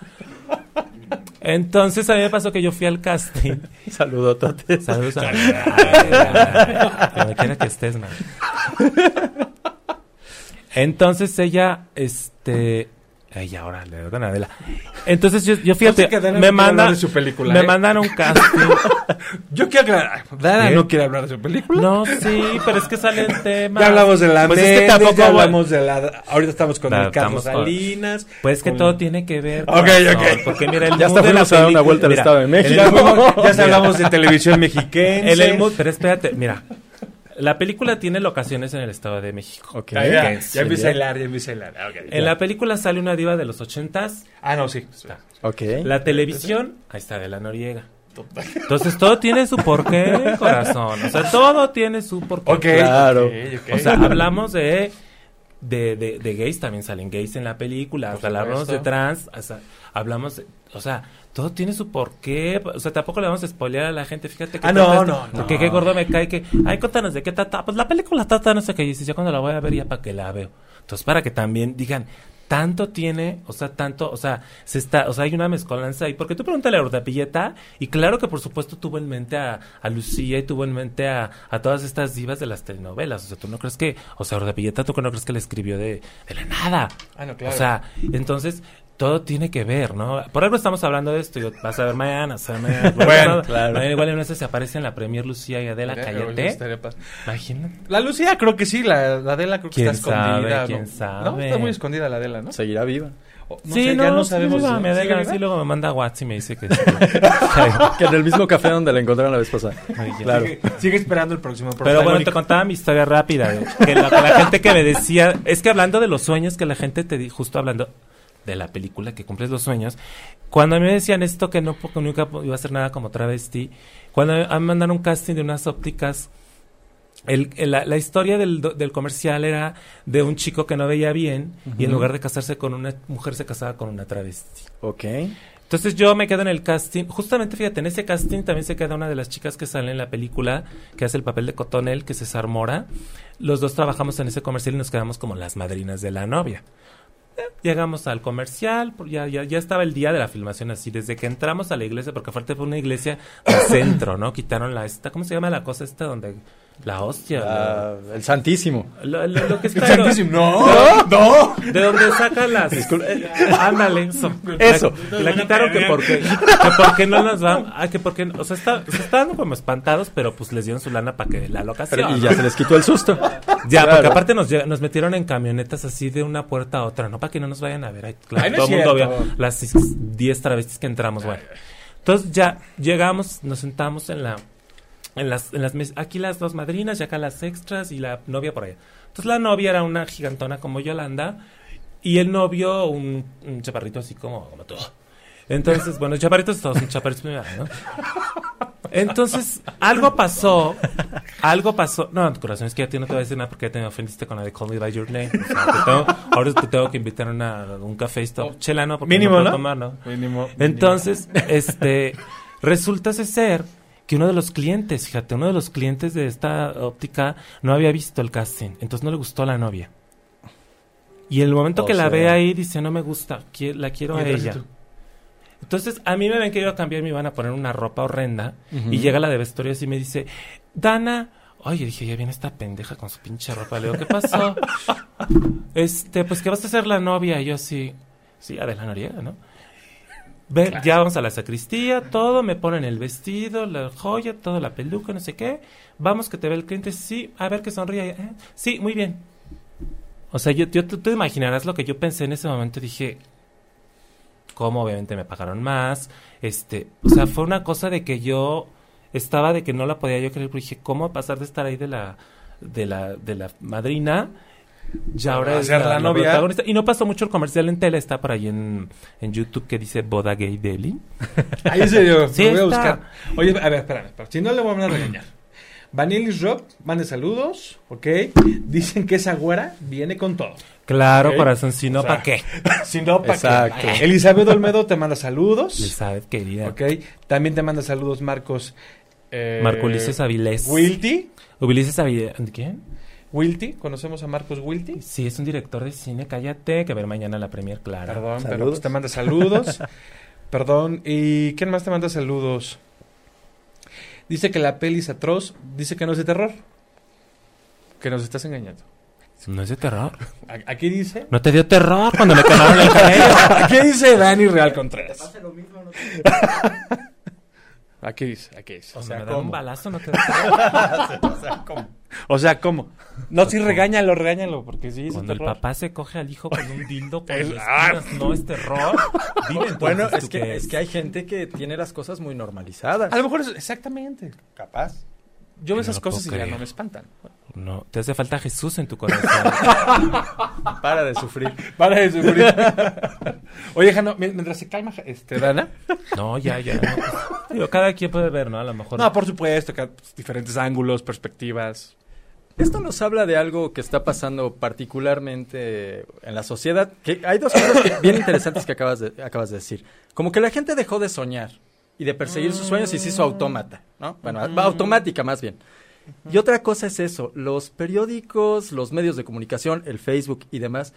Entonces a mí me pasó que yo fui al casting. Saludototes. Saludos a Donde quiera que estés, man. Entonces ella, este. Ay, ahora le doy a Adela. Entonces yo, yo fíjate, No sé que Adela no me quiere mandan, hablar de su película, me ¿eh? mandan un casting. Yo quiero aclarar. Dana ¿Qué? no quiere hablar de su película. No, sí, pero es que salen temas. Ya hablamos de la Pues es que tampoco ya hablamos de la... Ahorita estamos con No, el Carlos con- Salinas. Pues que con- todo tiene que ver. Ok, corazón, ok. Porque mira, el Ya hasta fuimos a dar una vuelta al mira, Estado de en México. el Ya, hablamos de televisión mexiquense. En el mood, pero espérate, mira. La película tiene locaciones en el Estado de México. Ok. Ya, ya, Ok, ya empieza a bien. hilar, ya empieza a hilar. Ah, ok. En la película sale una diva de los ochentas. Ah, no, sí. Ok. La televisión, ahí está de la Noriega. Entonces todo tiene su porqué, corazón. O sea, todo tiene su porqué. Ok. Claro. O sea, hablamos de, de, de, de gays, también salen gays en la película. Sea, hablamos de trans, sea, hablamos de, o sea, todo tiene su porqué. O sea, tampoco le vamos a spoilear a la gente. Fíjate que Ah, no, trata no, esto, no. Qué gordo me cae que, ay, cuéntanos de qué trata. Pues la película trata no sé qué. Y yo cuando la voy a ver ya para que la veo. Entonces, para que también digan, tanto tiene, o sea, tanto, o sea, se está, o sea, hay una mezcolanza ahí, porque tú pregúntale a Urdapilleta, y claro que por supuesto tuvo en mente a, a Lucía y tuvo en mente a, a todas estas divas de las telenovelas, o sea, tú no crees que, o sea, Urdapilleta, tú no crees que le escribió de, de la nada, Ah, no, claro. o sea, entonces, todo tiene que ver, ¿no? Por algo estamos hablando de esto, y vas a ver mañana, o sea, mañana, Bueno, claro. mañana igual en se aparece en la Premier Lucía y Adela, cállate, imagínate. La Lucía creo que sí, la, la Adela creo que ¿Quién está sabe? escondida. ¿Quién ¿no? sabe? No, está muy escondida la Adela, ¿no? Seguirá viva. O- sí, sé, no, ya no sabemos. sí, me ¿Sigue Adela, viva? sí, luego me manda WhatsApp y me dice que... Que en el mismo café donde la encontraron la vez pasada. Claro. Sigue, sigue esperando el próximo Pero bueno, te contaba mi historia rápida. Que la, que la gente que me decía, es que hablando de los sueños, que la gente te di, justo hablando de la película que cumples los sueños, cuando a mí me decían esto que no que nunca iba a hacer nada como travesti, cuando a mí me mandaron un casting de unas ópticas, el, el- la, la historia del, del comercial era de un chico que no veía bien y en lugar de casarse con una mujer se casaba con una travesti. Ok. Entonces yo me quedo en el casting. Justamente, fíjate, en ese casting también se queda una de las chicas que sale en la película, que hace el papel de Cotonel, que es César Mora. Los dos trabajamos en ese comercial y nos quedamos como las madrinas de la novia. Llegamos al comercial, ya, ya, ya estaba el día de la filmación así, desde que entramos a la iglesia, porque aparte fue una iglesia del centro, ¿no? Quitaron la esta, ¿cómo se llama la cosa esta donde la hostia? El Santísimo. Lo, lo- lo que está Santísimo. No, no. de donde sacan las. Ándale, eso. Eso. La, la quitaron que porque, que porque no nos van. Ah, que porque. O sea, está, se estaban como espantados, pero pues les dieron su lana para que la locación. Pero- y ya se les quitó el susto. Ya, Claro. porque aparte nos, nos metieron en camionetas así de una puerta a otra, ¿no? Para que no nos vayan a ver. Claro, Ay, no todo el mundo cierto. vio las 10 travestis que entramos, bueno. Entonces ya llegamos, nos sentamos en la. En las, en las mes- aquí las dos madrinas y acá las extras y la novia por allá. Entonces la novia era una gigantona como Yolanda y el novio un, un chaparrito así como, como tú. Entonces, bueno, chaparritos todos son chaparritos, ¿no? Entonces, algo pasó, algo pasó. No, corazón, es que a ti no te voy a decir nada porque te me ofendiste con la de Call Me By Your Name. O sea, te tengo- ahora te tengo que invitar a una- un café esto. Chela, no, porque Mínimo, no puedo ¿no? tomar, ¿no? Mínimo. Entonces, este, resulta ser que uno de los clientes, fíjate, uno de los clientes de esta óptica no había visto el casting, entonces no le gustó a la novia. Y el momento O que la ve ahí dice, no me gusta, qui- la quiero a ella. tú. Entonces, a mí me ven que iba a cambiar, me iban a poner una ropa horrenda. Y llega la de vestuario y me dice, Dana. Oye, dije, ya viene esta pendeja con su pinche ropa. Le digo, ¿qué pasó? este, pues que vas a ser la novia. Y yo así, sí, Adela Noriega, ¿no? Ve, ya vamos a la sacristía, todo, me ponen el vestido, la joya, todo, la peluca, no sé qué. Vamos que te ve el cliente, sí, a ver que sonríe. ¿eh? Sí, muy bien. O sea, yo, yo- tú te imaginarás lo que yo pensé en ese momento. Dije, ¿cómo? Obviamente me pagaron más. Este, o sea, fue una cosa de que yo estaba de que no la podía yo creer. Porque dije, ¿cómo pasar de estar ahí de la, de la, de la madrina? Ya ahora es la novia. protagonista. Y no pasó mucho el comercial en tele, está por ahí en, en YouTube que dice Boda Gay Deli. Ahí se dio. Sí lo voy a buscar. Oye, a ver, espérame. espérame. Si no, le voy a regañar. Vanillis Rock, mande saludos, ¿ok? Dicen que esa güera viene con todo. Claro, corazón, si no, O sea, ¿para qué? si no, ¿para qué? Elizabeth Olmedo te manda saludos. Elizabeth, querida. ¿Ok? También te manda saludos Marcos. Eh, Marco Ulises Avilés. Wilty. Ulises Avilés. ¿Quién? Wilty. ¿Conocemos a Marcos Wilty? Sí, es un director de cine, cállate, que a ver mañana la premier, claro. Perdón, pero pues te manda saludos. Perdón. ¿Y quién más te manda saludos? Dice que la peli es atroz. Dice que no es de terror. Que nos estás engañando. No es de terror. A- Aquí dice. No te dio terror cuando me quemaron el cabello. Aquí dice Dani Real Contreras. Aquí dice, aquí dice. O sea, ¿cómo? un balazo, no te da terror. O sea, ¿cómo? No, sí, regáñalo, regáñalo, porque sí, es Cuando el terror. papá se coge al hijo con un dildo con Es- espinas, no es terror. Dime entonces Bueno, es que, es que hay gente que tiene las cosas muy normalizadas. A lo mejor es exactamente. capaz. Yo veo esas cosas y ya no me espantan. No, te hace falta Jesús en tu corazón. Para de sufrir. Para de sufrir. Oye, Jano, mi- mientras se calma, este, Dana. No, ya, ya. no, digo, cada quien puede ver, ¿no? A lo mejor. No, por supuesto, que pues, diferentes ángulos, perspectivas. Esto nos habla de algo que está pasando particularmente en la sociedad. Que hay dos cosas que- bien interesantes que acabas de, acabas de decir. Como que la gente dejó de soñar y de perseguir sus sueños y se hizo autómata, ¿no? Bueno, a- automática más bien. Y otra cosa es eso, los periódicos, los medios de comunicación, el Facebook y demás,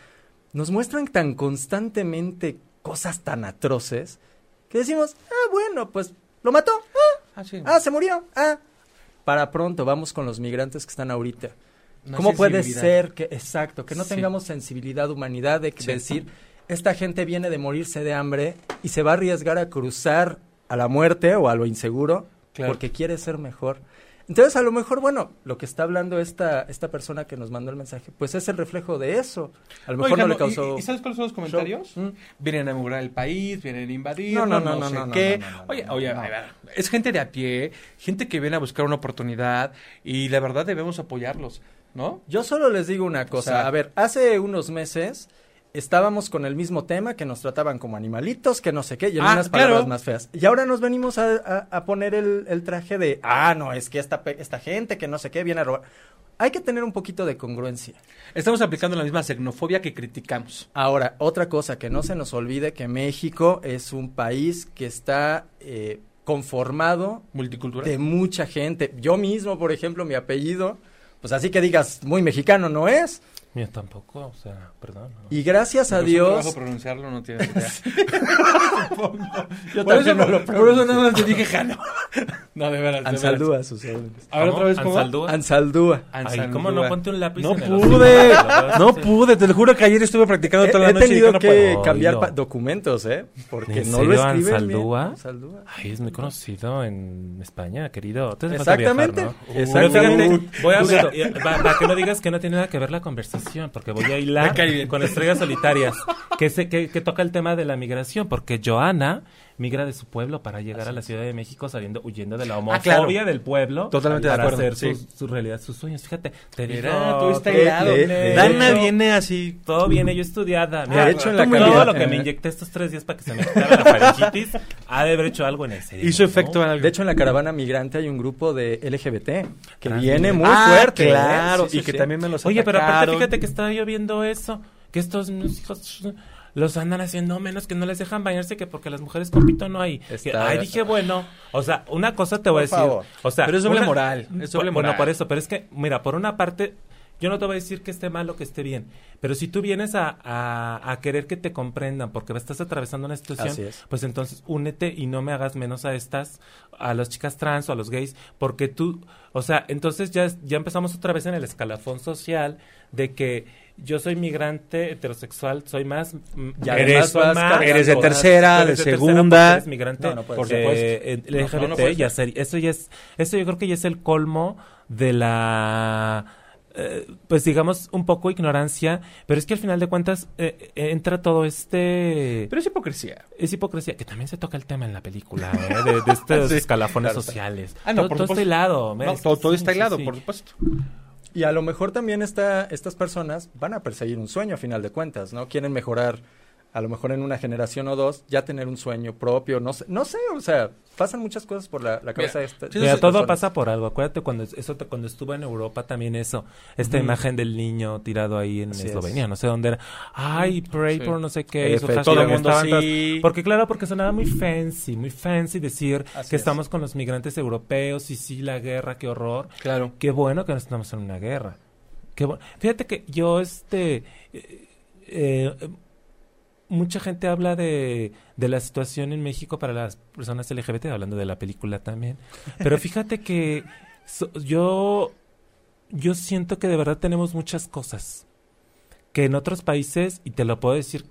nos muestran tan constantemente cosas tan atroces que decimos, ah, bueno, pues, ¿lo mató? Ah, Ah, sí. ah, se murió, ah. Para pronto, vamos con los migrantes que están ahorita. No ¿Cómo puede ser que, exacto, que no Sí. tengamos sensibilidad, humanidad, de Sí. decir, esta gente viene de morirse de hambre y se va a arriesgar a cruzar a la muerte o a lo inseguro Claro. porque quiere ser mejor? Entonces, a lo mejor, bueno, lo que está hablando esta, esta persona que nos mandó el mensaje, pues es el reflejo de eso. A lo mejor Oigan, no le ¿y- causó... ¿y, y sabes cuáles son los comentarios? Mm. Vienen a inaugurar el país, vienen a invadir, No, no, no, no, no, sé no, no, qué. oye, oye, es gente de a pie, gente que viene a buscar una oportunidad y la verdad debemos apoyarlos, ¿no? Yo solo les digo una cosa. sea- a ver, hace unos meses estábamos con el mismo tema, que nos trataban como animalitos, que no sé qué, y en Ah, unas claro. palabras más feas. Y ahora nos venimos a, a- a poner el, el traje de, ah, no, es que esta, esta gente que no sé qué viene a robar. Hay que tener un poquito de congruencia. Estamos aplicando la misma xenofobia que criticamos. Ahora, otra cosa, que no se nos olvide que México es un país que está eh, conformado Multicultural. de mucha gente. Yo mismo, por ejemplo, mi apellido, pues así que digas, muy mexicano no es. Mío tampoco, o sea, perdón. ¿no? Y gracias a Dios... trabajo pronunciarlo, no tienes idea. Yo por, eso, no lo por eso nada más te dije Jano. no, de veras. de veras. Ansaldúa, sus órdenes. A ver, ¿Cómo? otra vez, ¿cómo? ¿Ansaldúa? Ansaldúa. Ay, Ansaldúa. ¿cómo no? Ponte un lápiz No en el pude, no pude, te lo juro que ayer estuve practicando He, toda la he noche y tenido no que puedo. cambiar Oílo. pa- documentos, ¿eh? Porque ¿En no lo escriben Ansaldúa? bien. Ansaldúa. Ay, es muy conocido en España, querido. Exactamente, viajar, ¿no? exactamente. Pero fíjate, voy a y- para que no digas que no tiene nada que ver la conversación, porque voy a hilar con estrellas solitarias, que, se, que, que toca el tema de la migración, porque Joana migra de su pueblo para llegar a la Ciudad de México sabiendo, huyendo de la homofobia claro. del pueblo. Totalmente de para acuerdo, hacer sí. su, su realidad, sus sueños. Fíjate, te Mira, digo, tú estás de- hilado. de- de Dana viene así. todo viene yo estudiada. Mira, de hecho, en la todo calidad- lo que me inyecté estos tres días para que se me quitara la faringitis, ha de haber hecho algo en el cerebro. Hizo ¿no? efecto algo. De hecho, en la caravana migrante hay un grupo de LGBT que Trans- viene muy Ah, fuerte. ¿eh? Claro, Sí, sí, y que sí. también me los Oye, pero aparte atacaron. fíjate que estaba yo viendo eso, que estos mis hijos los andan haciendo menos, que no les dejan bañarse, que porque las mujeres con pito no hay. Que, Está- ay, dije, bueno, o sea, una cosa te voy a decir. favor. O sea, Pero es doble moral, es doble Bueno, moral. por eso, pero es que, mira, por una parte, yo no te voy a decir que esté mal o que esté bien, pero si tú vienes a, a, a querer que te comprendan porque estás atravesando una situación, Así es. pues entonces únete y no me hagas menos a estas, a las chicas trans o a los gays, porque tú, o sea, entonces ya, ya empezamos otra vez en el escalafón social de que yo soy migrante heterosexual, soy más, Ya Eres- cargando- eres de tercera, eres de segunda. eres migrante, No, no por supuesto. No, el no, LGBT no puede ya ser. eso ya es, eso yo creo que ya es el colmo de la eh, pues digamos un poco ignorancia, pero es que al final de cuentas eh, eh, entra todo este Pero es hipocresía. es hipocresía, que también se toca el tema en la película, ¿eh? de, de estos Sí, escalafones claro. sociales. Ah, no, todo, por todo está hilado. No, todo, todo Sí, está sí, hilado, sí. por supuesto. Y a lo mejor también esta, estas personas van a perseguir un sueño a final de cuentas, ¿no? Quieren mejorar, a lo mejor en una generación o dos, ya tener un sueño propio, no sé, no sé, o sea, pasan muchas cosas por la, la cabeza de esta- Mira, estas todo personas. pasa por algo. Acuérdate cuando eso te- cuando estuvo en Europa también eso, esta imagen del niño tirado ahí en Así Eslovenia, es. no sé dónde era. Ay, pray Sí. por no sé qué. hashtag todo el mundo sí. Porque claro, porque sonaba muy fancy, muy fancy decir Así que es. estamos con los migrantes europeos y sí la guerra, qué horror. Claro. Qué bueno que no estamos en una guerra. Qué bu- Fíjate que yo, este, eh, eh, mucha gente habla de, de la situación en México para las personas LGBT, hablando de la película también. Pero fíjate que so- yo, yo siento que de verdad tenemos muchas cosas que en otros países, y te lo puedo decir,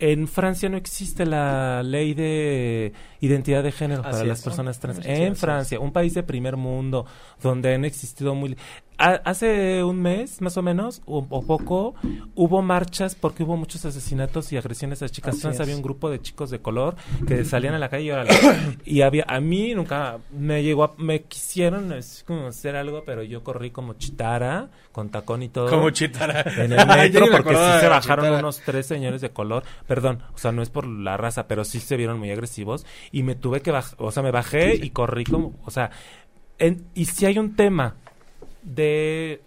en Francia no existe la ley de identidad de género para las personas trans. En Francia, un país de primer mundo, donde han existido muy... Ha- hace un mes, más o menos, o, o poco, hubo marchas porque hubo muchos asesinatos y agresiones a chicas Así trans. es. Había un grupo de chicos de color que salían a la calle y, órale. y había... A mí nunca me llegó a... Me quisieron como hacer algo, pero yo corrí como chitara, con tacón y todo. Como chitara. En el metro, me porque sí se la bajaron chitara. unos tres señores de color. Perdón, o sea, no es por la raza, pero sí se vieron muy agresivos. Y me tuve que bajar, o sea, me bajé y corrí como, o sea, en- y si hay un tema de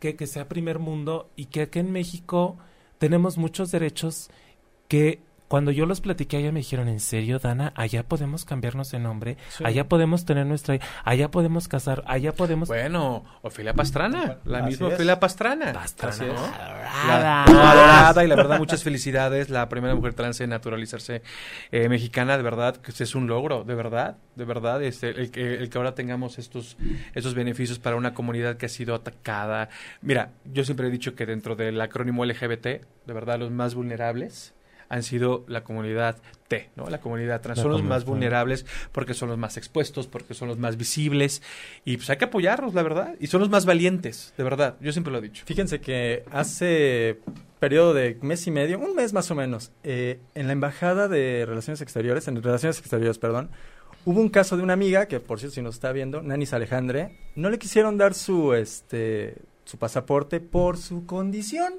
que, que sea primer mundo y que aquí en México tenemos muchos derechos que cuando yo los platiqué allá me dijeron, ¿en serio, Dana? Allá podemos cambiarnos de nombre, allá podemos tener nuestra, allá podemos casar, allá podemos... Bueno, Ofelia Pastrana, la Así misma es. Ofelia Pastrana. Pastrana. La- no, adorada y la verdad muchas felicidades, la primera mujer trans en naturalizarse eh, mexicana, de verdad que es un logro, de verdad, de verdad, este, el, que, el que ahora tengamos estos, estos beneficios para una comunidad que ha sido atacada. Mira, yo siempre he dicho que dentro del acrónimo LGBT, de verdad los más vulnerables han sido la comunidad T, ¿no? La comunidad trans La son los más vulnerables porque son los más expuestos, porque son los más visibles y pues hay que apoyarlos, la verdad, y son los más valientes, de verdad, yo siempre lo he dicho. Fíjense que hace periodo de mes y medio, un mes más o menos, eh, en la Embajada de Relaciones Exteriores, en Relaciones Exteriores, perdón, hubo un caso de una amiga, que por cierto si nos está viendo, Nanis Alejandre, no le quisieron dar su, este, su pasaporte por su condición.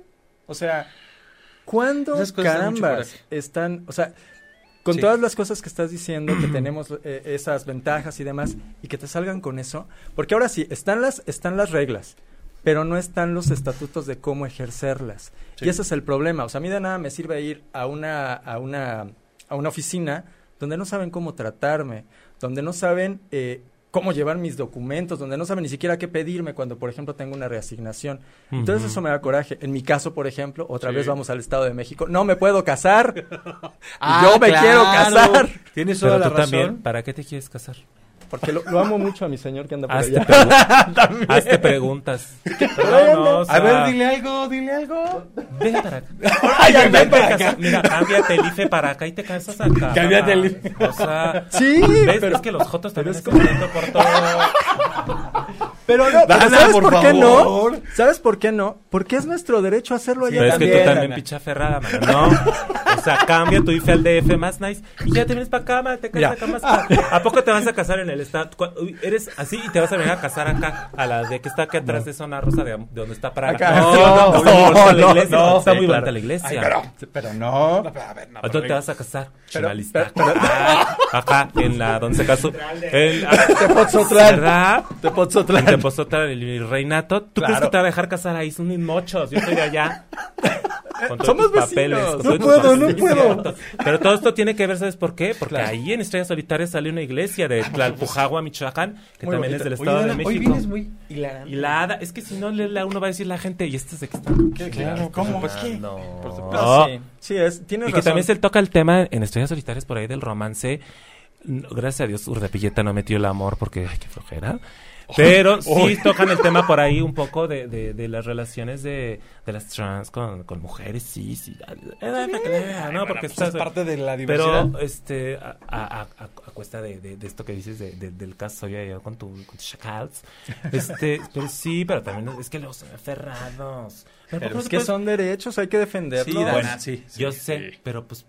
O sea, ¿cuándo carambas están, o sea, con Sí. todas las cosas que estás diciendo, que tenemos eh, esas ventajas y demás, y que te salgan con eso, porque ahora sí, están las, están las reglas, pero no están los estatutos de cómo ejercerlas. Sí. Y ese es el problema. O sea, a mí de nada me sirve ir a una, a una, a una oficina donde no saben cómo tratarme, donde no saben eh, cómo llevar mis documentos, donde no saben ni siquiera qué pedirme cuando, por ejemplo, tengo una reasignación. Entonces Ujú. eso me da coraje. En mi caso, por ejemplo, otra Sí. vez vamos al Estado de México. No me puedo casar. Ah, yo me claro. quiero casar. Tienes Pero toda la tú razón. también, ¿para qué te quieres casar? Porque lo, lo amo mucho a mi señor que anda por Hazte, allá. pregu- hazte preguntas. No, no, o sea, A ver, dile algo, dile algo. Ven para acá. Ay, ven ven para acá. acá. Mira, cámbiate el IFE para acá y te casas acá. Cámbiate el. IFE. O sea, Sí, ¿ves? pero- es que los jotos también es están como- por todo. Pero no, pero ¿sabes por por, qué favor. no? ¿Sabes por qué no? Porque es nuestro derecho hacerlo allá Pero es que también. tú también picha ferrada, mano. No. O sea, cambia tu IFE al DF más nice y ya te vienes para acá, man, te casas acá más ¿A poco te vas a casar en el estado? Eres así y te vas a venir a casar acá, a la de que está aquí atrás de zona rosa de, de donde está Praga. Acá. No, No, está muy no, la no, iglesia. no, está muy bonita la iglesia. Ay, pero, pero no. ¿Dónde te vas a casar? Pero- pero- pero- Ah, acá, en la, donde se casó. En, Tepozotlán. ¿Verdad? En Tepozotlán, el reinato. ¿Tú crees Claro. que te va a dejar casar ahí? Son mis mochos. Yo soy de allá. con todos Somos papeles. vecinos. con No puedo, no papeles, puedo. Pero todo esto tiene que ver, ¿sabes por qué? Porque ahí en Estrellas Solitarias sale una iglesia de Tlalpujagua, Michoacán, que Muy también es del Oye, Estado de México. hoy vienes muy hilarante. Y la hada, es que si no uno va a decir la gente, y este es de que están. Claro, ¿cómo? Pues, ¿Qué? No. Por supuesto. No, sí, sí, es, tienes Y que razón. también se toca el tema en Estrellas Solitarias por ahí del romance. Gracias a Dios, Urdapilleta no metió el amor porque, ay, qué flojera. Pero sí tocan el tema por ahí un poco de, de, de las relaciones de, de las trans con, con mujeres, sí, sí. No, porque Pues estás- es parte de la diversidad. pero, este, a, a, a, a cuesta de, de, de esto que dices de, de- del caso ya yo con tu, con tus chacals, este, pero sí, pero también es que los son aferrados. Pero, ¿por qué Pero es que puedes- son derechos, hay que defenderlos. Sí, Bueno, sí, sí, yo sé, pero pues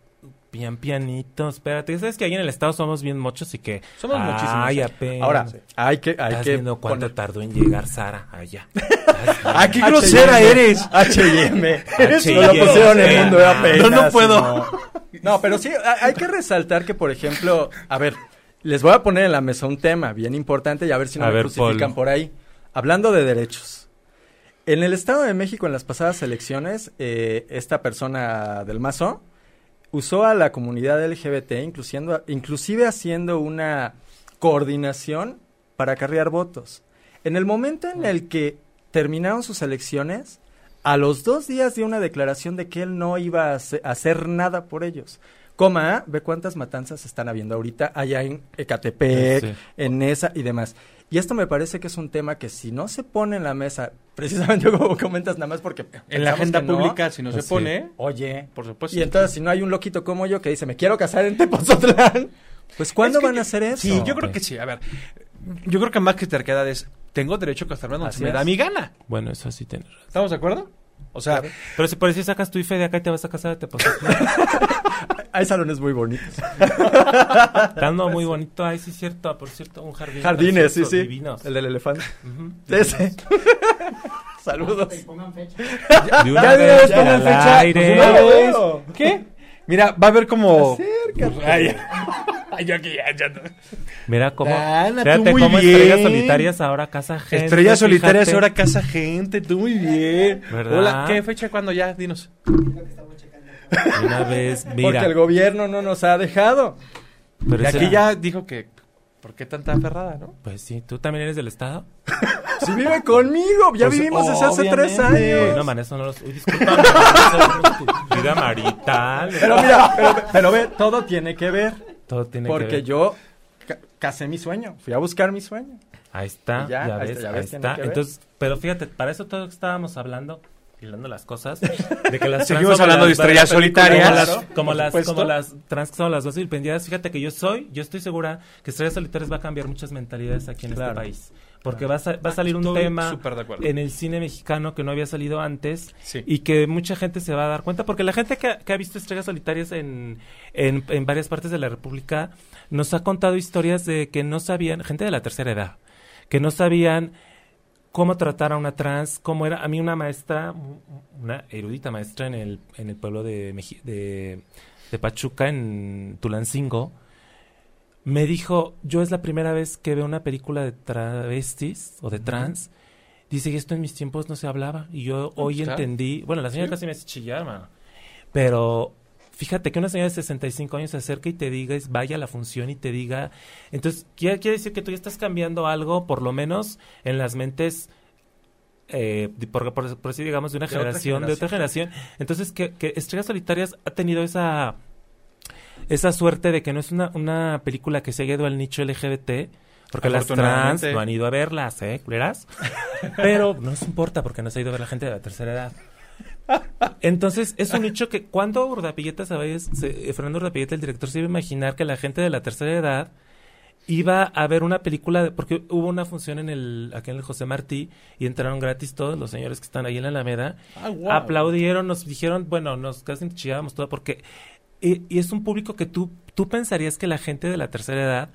pian pianitos, espérate, sabes que ahí en el estado somos bien muchos y que Somos muchísimos, Ay, apenas. Ahora, hay que, hay ¿Estás que viendo cuánto poner- tardó en llegar Sara allá? ¡Ah, qué grosera eres! H&M. No lo pusieron en el mundo apenas. No, no puedo. No, No, pero sí, ha- hay que resaltar que, por ejemplo, a ver, les voy a poner en la mesa un tema bien importante y a ver si no A me ver, crucifican por ahí. Hablando de derechos. En el Estado de México, en las pasadas elecciones, eh, esta persona del Mazo usó a la comunidad LGBT, incluyendo, inclusive haciendo una coordinación para acarrear votos. En el momento en el que terminaron sus elecciones, a los dos días dio una declaración de que él no iba a hace- a hacer nada por ellos. Coma, ve cuántas matanzas están habiendo ahorita allá en Ecatepec, Sí. en esa y demás. Y esto me parece que es un tema que si no se pone en la mesa, precisamente como comentas, nada más porque... En la agenda no, pública, si no se sí. pone, Oye, por supuesto. y entonces si no hay un loquito como yo que dice, me quiero casar en Tepozotlán, pues ¿cuándo Es que van a hacer eso? Sí, yo creo que sí. A ver, yo creo que más que terquedad es, tengo derecho a casarme donde Así se me es. da mi gana. Bueno, eso sí tienes razón. ¿Estamos de acuerdo? O sea, Pero si por eso sacas tu IFE de acá y te vas a casar, te pasas. Hay salones muy bonitos. Dando muy bonito. Ay, sí, cierto. Por cierto, un jardín. Jardines, sí, sí. Divinos. El del elefante. Ujú. Ese. Saludos. De una Ya de una vez vez pongan fecha. aire. Pues una vez. ¿qué? Mira, va a haber como... Acércate. Ay, ay, yo aquí ya, ya no. Mira cómo. Dana, tú fíjate muy cómo bien. estrellas solitarias ahora casa gente. Estrellas solitarias fíjate. ahora casa gente, tú muy bien. ¿Verdad? Hola, ¿qué fecha cuándo ya? Dinos. Una vez, Porque mira. el gobierno no nos ha dejado. pero Y aquí ya dijo que... ¿Por qué tanta aferrada, no? Pues sí, ¿tú también eres del Estado? Si vive conmigo, ya Pues, vivimos desde hace tres años. No, man, eso no los... Uy, tu vida marital. Pero mira, pero, pero ve, todo tiene que ver. Todo tiene que Porque ver. yo ca- casé mi sueño. Fui a buscar mi sueño. Ahí está, Ya, ya, ahí ves, está, ya ahí ves, tiene está. que ver. Entonces, pero fíjate, para eso todo que estábamos hablando, hilando las cosas, de que las Seguimos hablando de las- estrellas como solitarias. las- Claro, como las, como las trans que son las dos independientes. Fíjate que yo soy, yo estoy segura que estrellas solitarias va a cambiar muchas mentalidades aquí en Claro. este país. Porque va a, va a salir un tema en el cine mexicano que no había salido antes Sí. y que mucha gente se va a dar cuenta, porque la gente que ha, que ha visto estrellas solitarias en, en, en varias partes de la República nos ha contado historias de que no sabían, gente de la tercera edad, que no sabían cómo tratar a una trans, cómo era. A mí una maestra, una erudita maestra en el, en el pueblo de, Meji- de, de Pachuca, en Tulancingo, me dijo, yo es la primera vez que veo una película de travestis o de trans. Dice, y esto en mis tiempos no se hablaba. Y yo hoy claro. entendí, bueno, la señora casi me hace chillar, mano. Pero fíjate que una señora de 65 años se acerca y te diga, es, vaya a la función y te diga. Entonces, quiere, quiere decir que tú ya estás cambiando algo, por lo menos en las mentes. Eh, por, por, por así digamos, de una De generación, de otra generación. Entonces, que, que Estrellas Solitarias ha tenido esa esa suerte de que no es una, una película que se haya ido al nicho LGBT, porque las trans no han ido a verlas, ¿eh? culeras? Pero no nos importa porque no se ha ido a ver la gente de la tercera edad. Entonces, es un nicho que cuando Urdapilleta, ¿sabes? Se- eh, Fernando Urdapilleta, el director, se iba a imaginar que la gente de la tercera edad iba a ver una película, de- porque hubo una función en el, aquí en el José Martí, y entraron gratis todos los señores que están ahí en la Alameda, Ah, aplaudieron, nos dijeron, bueno, nos casi chillábamos todo, porque y, y es un público que tú, tú pensarías que la gente de la tercera edad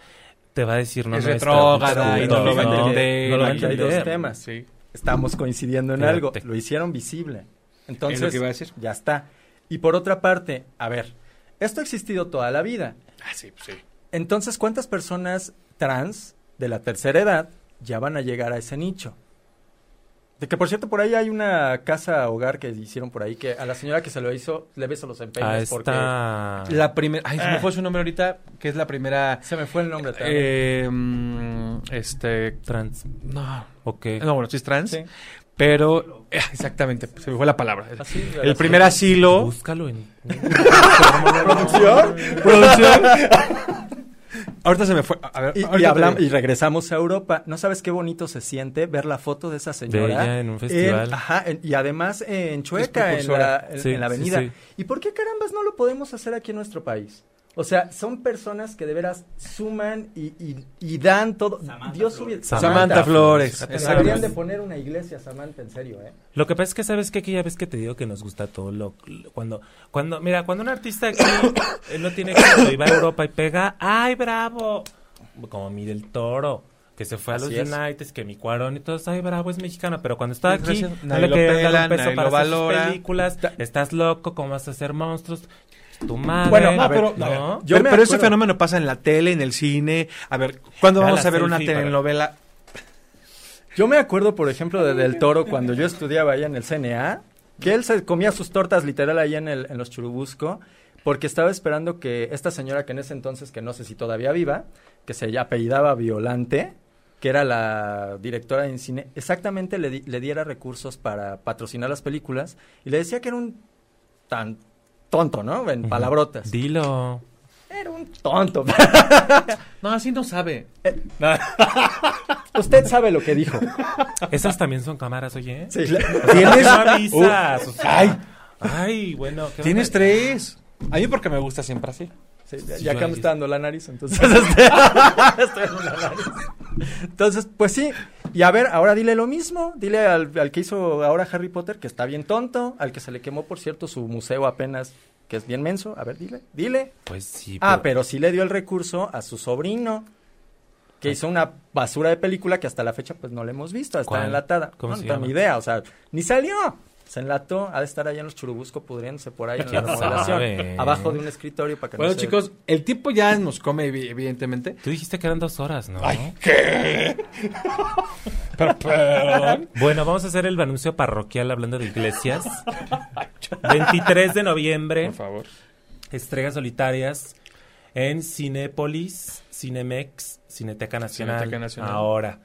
te va a decir, no, es no, retrógrada y no lo va a no, entender. no lo va a Aquí hay entender. dos temas. Sí. Estamos coincidiendo en Fíjate. algo. Lo hicieron visible. Entonces, Es lo que iba a decir. ya está. Y por otra parte, a ver, esto ha existido toda la vida. Ah, sí, pues sí. Entonces, ¿cuántas personas trans de la tercera edad ya van a llegar a ese nicho? De que por cierto, por ahí hay una casa hogar que hicieron por ahí que a la señora que se lo hizo le beso los empeños porque esta... La primera. Ay, se me Ah. fue su nombre ahorita, que es la primera. se me fue el nombre también. Eh, este. Trans. No. Ok. No, bueno, sí es trans. Sí. Pero. eh, exactamente, se me fue la palabra. El, Así, de el primer asilo. Búscalo en... ¿Producción? Producción. ahorita se me fue. A ver, Y, hablamos- y regresamos a Europa. ¿No sabes qué bonito se siente ver la foto de esa señora? ella en un festival. ajá, en- y además en Chueca, en la, en- Sí, en la sí, avenida. sí. ¿Y por qué carambas no lo podemos hacer aquí en nuestro país? O sea, son personas que de veras suman y, y- y dan todo. Dios hubiera- Samantha Flores. Deberían de poner una iglesia, Samantha, en serio, ¿eh? Lo que pasa es que sabes que aquí ya ves que te digo que nos gusta todo lo lo- cuando cuando mira cuando un artista aquí él no tiene éxito y va a Europa y pega ay bravo como Miguel Toro que se fue a los Así es. United que mi cuarón y todos ay bravo es mexicano pero cuando está aquí Nadie le lo quieren dar pela, un peso nadie para lo hacer sus películas estás loco cómo vas a hacer monstruos tu madre Bueno, No, a ver, pero, ¿no? a ver, Yo pero, ese fenómeno pasa en la tele, en el cine. A ver, ¿cuándo Ya vamos a ver una para- telenovela? Yo me acuerdo, por ejemplo, de Del Toro cuando yo estudiaba allá en el CNA, que él se comía sus tortas literal ahí en, el, en los Churubusco, porque estaba esperando que esta señora que en ese entonces, que no sé si todavía viva, que se apellidaba Violante, que era la directora de cine, exactamente le, di- le diera recursos para patrocinar las películas y le decía que era un tan tonto, ¿no? En palabrotas. dilo Era un tonto. No, así no sabe. Usted sabe lo que dijo. esas también son cámaras oye Sí, la- ¿Tienes? avisas o sea, Ay. ay bueno ¿qué Tienes tres. A mí porque me gusta siempre así. Sí, ya, Sí, ya acá me está dando la nariz, entonces este, estoy en una nariz. Entonces, pues sí. Y a ver, ahora dile lo mismo. Dile al, al que hizo ahora Harry Potter que está bien tonto, al que se le quemó, por cierto, su museo apenas, que es bien menso. A ver, dile, dile. pues sí Ah, pero sí le dio el recurso a su sobrino, que hizo una basura de película que hasta la fecha pues no la hemos visto, está ¿Cuál? enlatada. ¿Cómo no, se no tengo llama? ni idea, o sea, ni salió. Se enlató, ha de estar allá en los churubusco pudriéndose por ahí en la ¿Quién remodelación, sabe? abajo de un escritorio para que Bueno, no se... chicos, el tipo ya nos come, evi- evidentemente. Tú dijiste que eran dos horas, ¿no? ¿Qué? Pero, perdón. Bueno, vamos a hacer el anuncio parroquial hablando de iglesias. 23 de noviembre, Por favor. estrellas solitarias en Cinépolis, Cinemex, Cineteca Nacional. Cineteca Nacional. Ahora,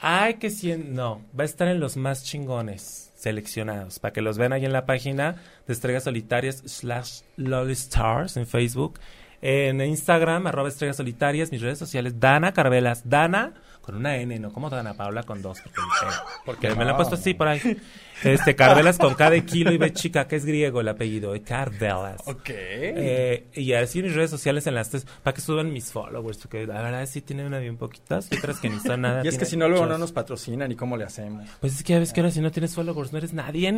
ay que cien, no, va a estar en los más chingones seleccionados para que los vean ahí en la página de estrellas solitarias slash Lolly Stars en Facebook. En Instagram, arroba estrellas solitarias, mis redes sociales, Dana Carvelas, Dana con una N, no como Dana Paula con dos, porque, porque me lo han puesto así por ahí. Este, Carvelas con K de kilo y B chica, que es griego el apellido, de Carvelas. Ok. Eh, y así en mis redes sociales en las tres, para que suban mis followers, porque la verdad sí tienen una bien poquitas, y otras que ni son nada. Y es que si no, luego no nos patrocinan y cómo le hacemos. Pues es que ya ves que ahora si no tienes followers no eres nadie.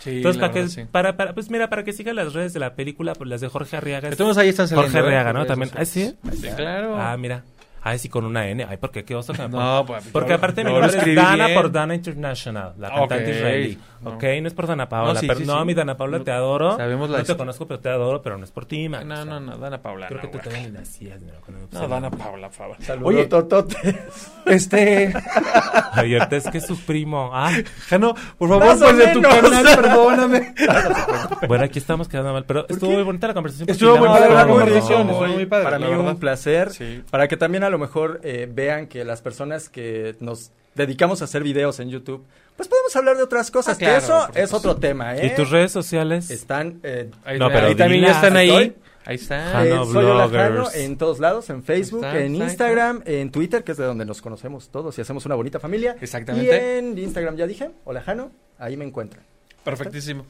Sí, Entonces, la para que, sí. para, para, pues mira, para que sigan las redes de la película, pues las de Jorge Arriaga. Entonces ahí están. Jorge ¿eh? Arriaga, ¿no? También. ¿Ah, sí? Sí, claro. Ah, mira. Ay, sí, con una N. Ay, ¿por qué? ¿Qué oso que me No, pues, Porque aparte mi yo lo nombre es Dana bien. por Dana International, la cantante Ok, israelí. No. Ok, no es por Dana Paola. No, sí, pero, sí, no sí. mi Dana Paola, No, te adoro. sabemos la no te conozco, pero te adoro, pero no es por ti, man. No, no, no, Dana Paula. Creo que no, tú ni nacías, No, pusieron. Dana Paula, por favor. Saludos, Oye, Totote. este. Ay, ahorita es que es su primo. Ah, Jano, por favor, pues de tu canal, perdóname. bueno, aquí estamos quedando mal, pero estuvo muy bonita la conversación. Estuvo muy padre la todo. conversación, No, estuvo muy padre, Para mí un placer. Sí. Para que también a lo mejor eh, vean que las personas que nos dedicamos a hacer videos en YouTube, pues podemos hablar de otras cosas. Ah, que claro, eso es otro tema, ¿eh? ¿Y tus redes sociales? Están... eh, Ahí, No, pero ahí también ya están ahí. Estoy. Ahí está. Eh, soy Olajano bloggers. en todos lados, en Facebook, Está, en está, Instagram, en Twitter, que es de donde nos conocemos todos y hacemos una bonita familia. Exactamente. Y en Instagram ya dije, Olajano, ahí me encuentran. Perfectísimo.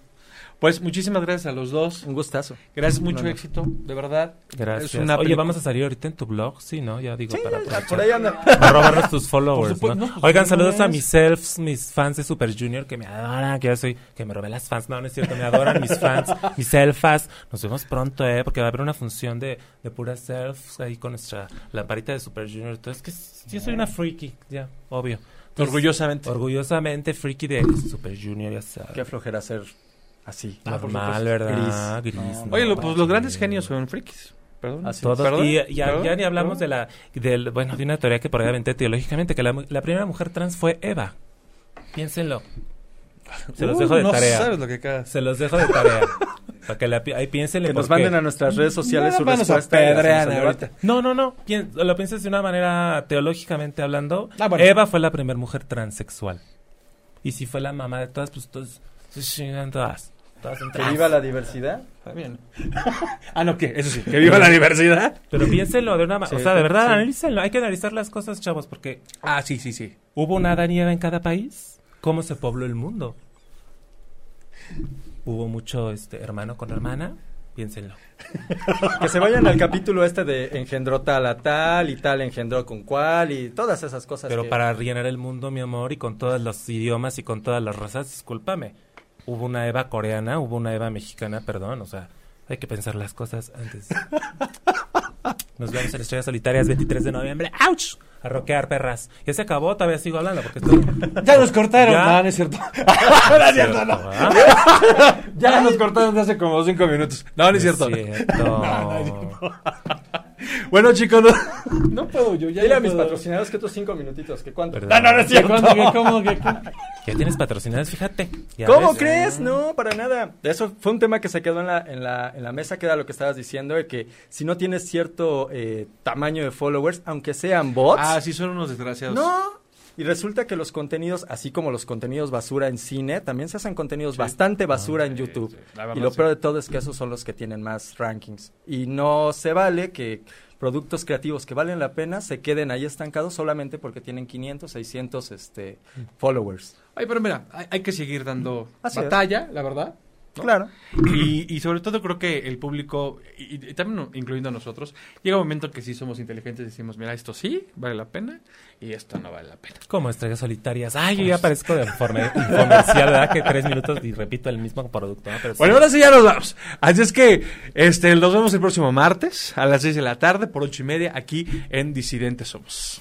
Pues muchísimas gracias a los dos. Un gustazo. Gracias, mucho No, no. éxito, de verdad. Gracias. Es una Oye, vamos a salir ahorita en tu blog, sí, ¿no? Ya digo, Sí, para ya, por ahí anda. Para robarnos tus followers, ¿no? supuesto, no, Oigan, no saludos a mis selfs, mis fans de Super Junior que me adoran, que yo soy, que me robé las fans. No, no es cierto, me adoran mis fans, mis selfas. Nos vemos pronto, ¿eh? Porque va a haber una función de, de puras selfs ahí con nuestra lamparita de Super Junior. Entonces, que yo soy una freaky, ya, obvio. Entonces, Orgullosamente. Orgullosamente freaky de Super Junior, ya sabes. Qué flojera ser así. Ah, Normal. ¿verdad? Gris. No, no, Oye, lo- pues los grandes genios son frikis. Perdón. Así Todos, ¿Perdón? y ya, ¿Perdón? ya ni hablamos ¿Perdón? de la, del, bueno, de una teoría que por ahí aventé teológicamente, que la, la primera mujer trans fue Eva. Piénsenlo. Se los Uh, dejo de no tarea. sabes lo que. Se los dejo de tarea. Para que la ahí piénsenle Que nos manden a nuestras redes sociales No, su nos respuesta. y debate. No, no, no. Pien- lo piensas de una manera teológicamente hablando. Ah, bueno. Eva fue la primera mujer transexual. Y si fue la mamá de todas, pues todos se chingan todas. Que viva la diversidad. Está bien. ah, no, ¿qué? Eso sí. Que viva la diversidad. Pero piénsenlo de una manera. Sí, o sea, de verdad, sí. analícenlo. Hay que analizar las cosas, chavos, porque Ah, sí, sí, sí. hubo una Eva en cada país. ¿Cómo se pobló el mundo? Hubo mucho este hermano con hermana. Piénsenlo. Que se vayan al capítulo este de engendró tal a tal y tal engendró con cuál y todas esas cosas. Pero que- para rellenar el mundo, mi amor, y con todos los idiomas y con todas las razas, discúlpame. Hubo una Eva coreana, hubo una Eva mexicana, perdón, o sea, hay que pensar las cosas antes. Nos vemos en Estrellas Solitarias 23 de noviembre. ¡Auch! A roquear, perras. Ya se acabó, todavía sigo hablando porque esto... Ya nos cortaron. Ya. No, no es cierto. no es cierto, no. ¿Ah? Ya nos cortaron de hace como cinco minutos. No, no es cierto. cierto. Bueno, chicos, no, no puedo yo. Ya Dile no a mis puedo. patrocinadores que estos cinco minutitos, que cuánto. Perdón. No, no es ¿De cierto. cuándo? ¿Qué, ¿Cómo? ¿Qué, qué? Ya tienes patrocinadores, fíjate. ¿Cómo ves. crees? No, para nada. Eso fue un tema que se quedó en la, en la, en la mesa, que era lo que estabas diciendo, de que si no tienes cierto eh, tamaño de followers, aunque sean bots, Ah, sí, son unos desgraciados. no. Y resulta que los contenidos, así como los contenidos basura en cine, también se hacen contenidos bastante basura en YouTube. y lo peor de todo es que esos son los que tienen más rankings. Y no se vale que productos creativos que valen la pena se queden ahí estancados solamente porque tienen 500, 600 este, followers. Ay, pero mira, hay, hay que seguir dando Así es. batalla, la verdad. ¿No? Claro. Y, y sobre todo creo que el público, y, y también incluyendo a nosotros, llega un momento que si somos inteligentes decimos, mira, esto sí vale la pena y esto no vale la pena. Como estrellas solitarias. Ay, yo ya parezco de informe- infomercial, ¿verdad? Que tres minutos y repito el mismo producto, ¿no? Pero sí. Bueno, ahora sí ya nos vamos. Así es que este, nos vemos el próximo martes a las 6 de la tarde por ocho y media aquí en Disidentes Somos.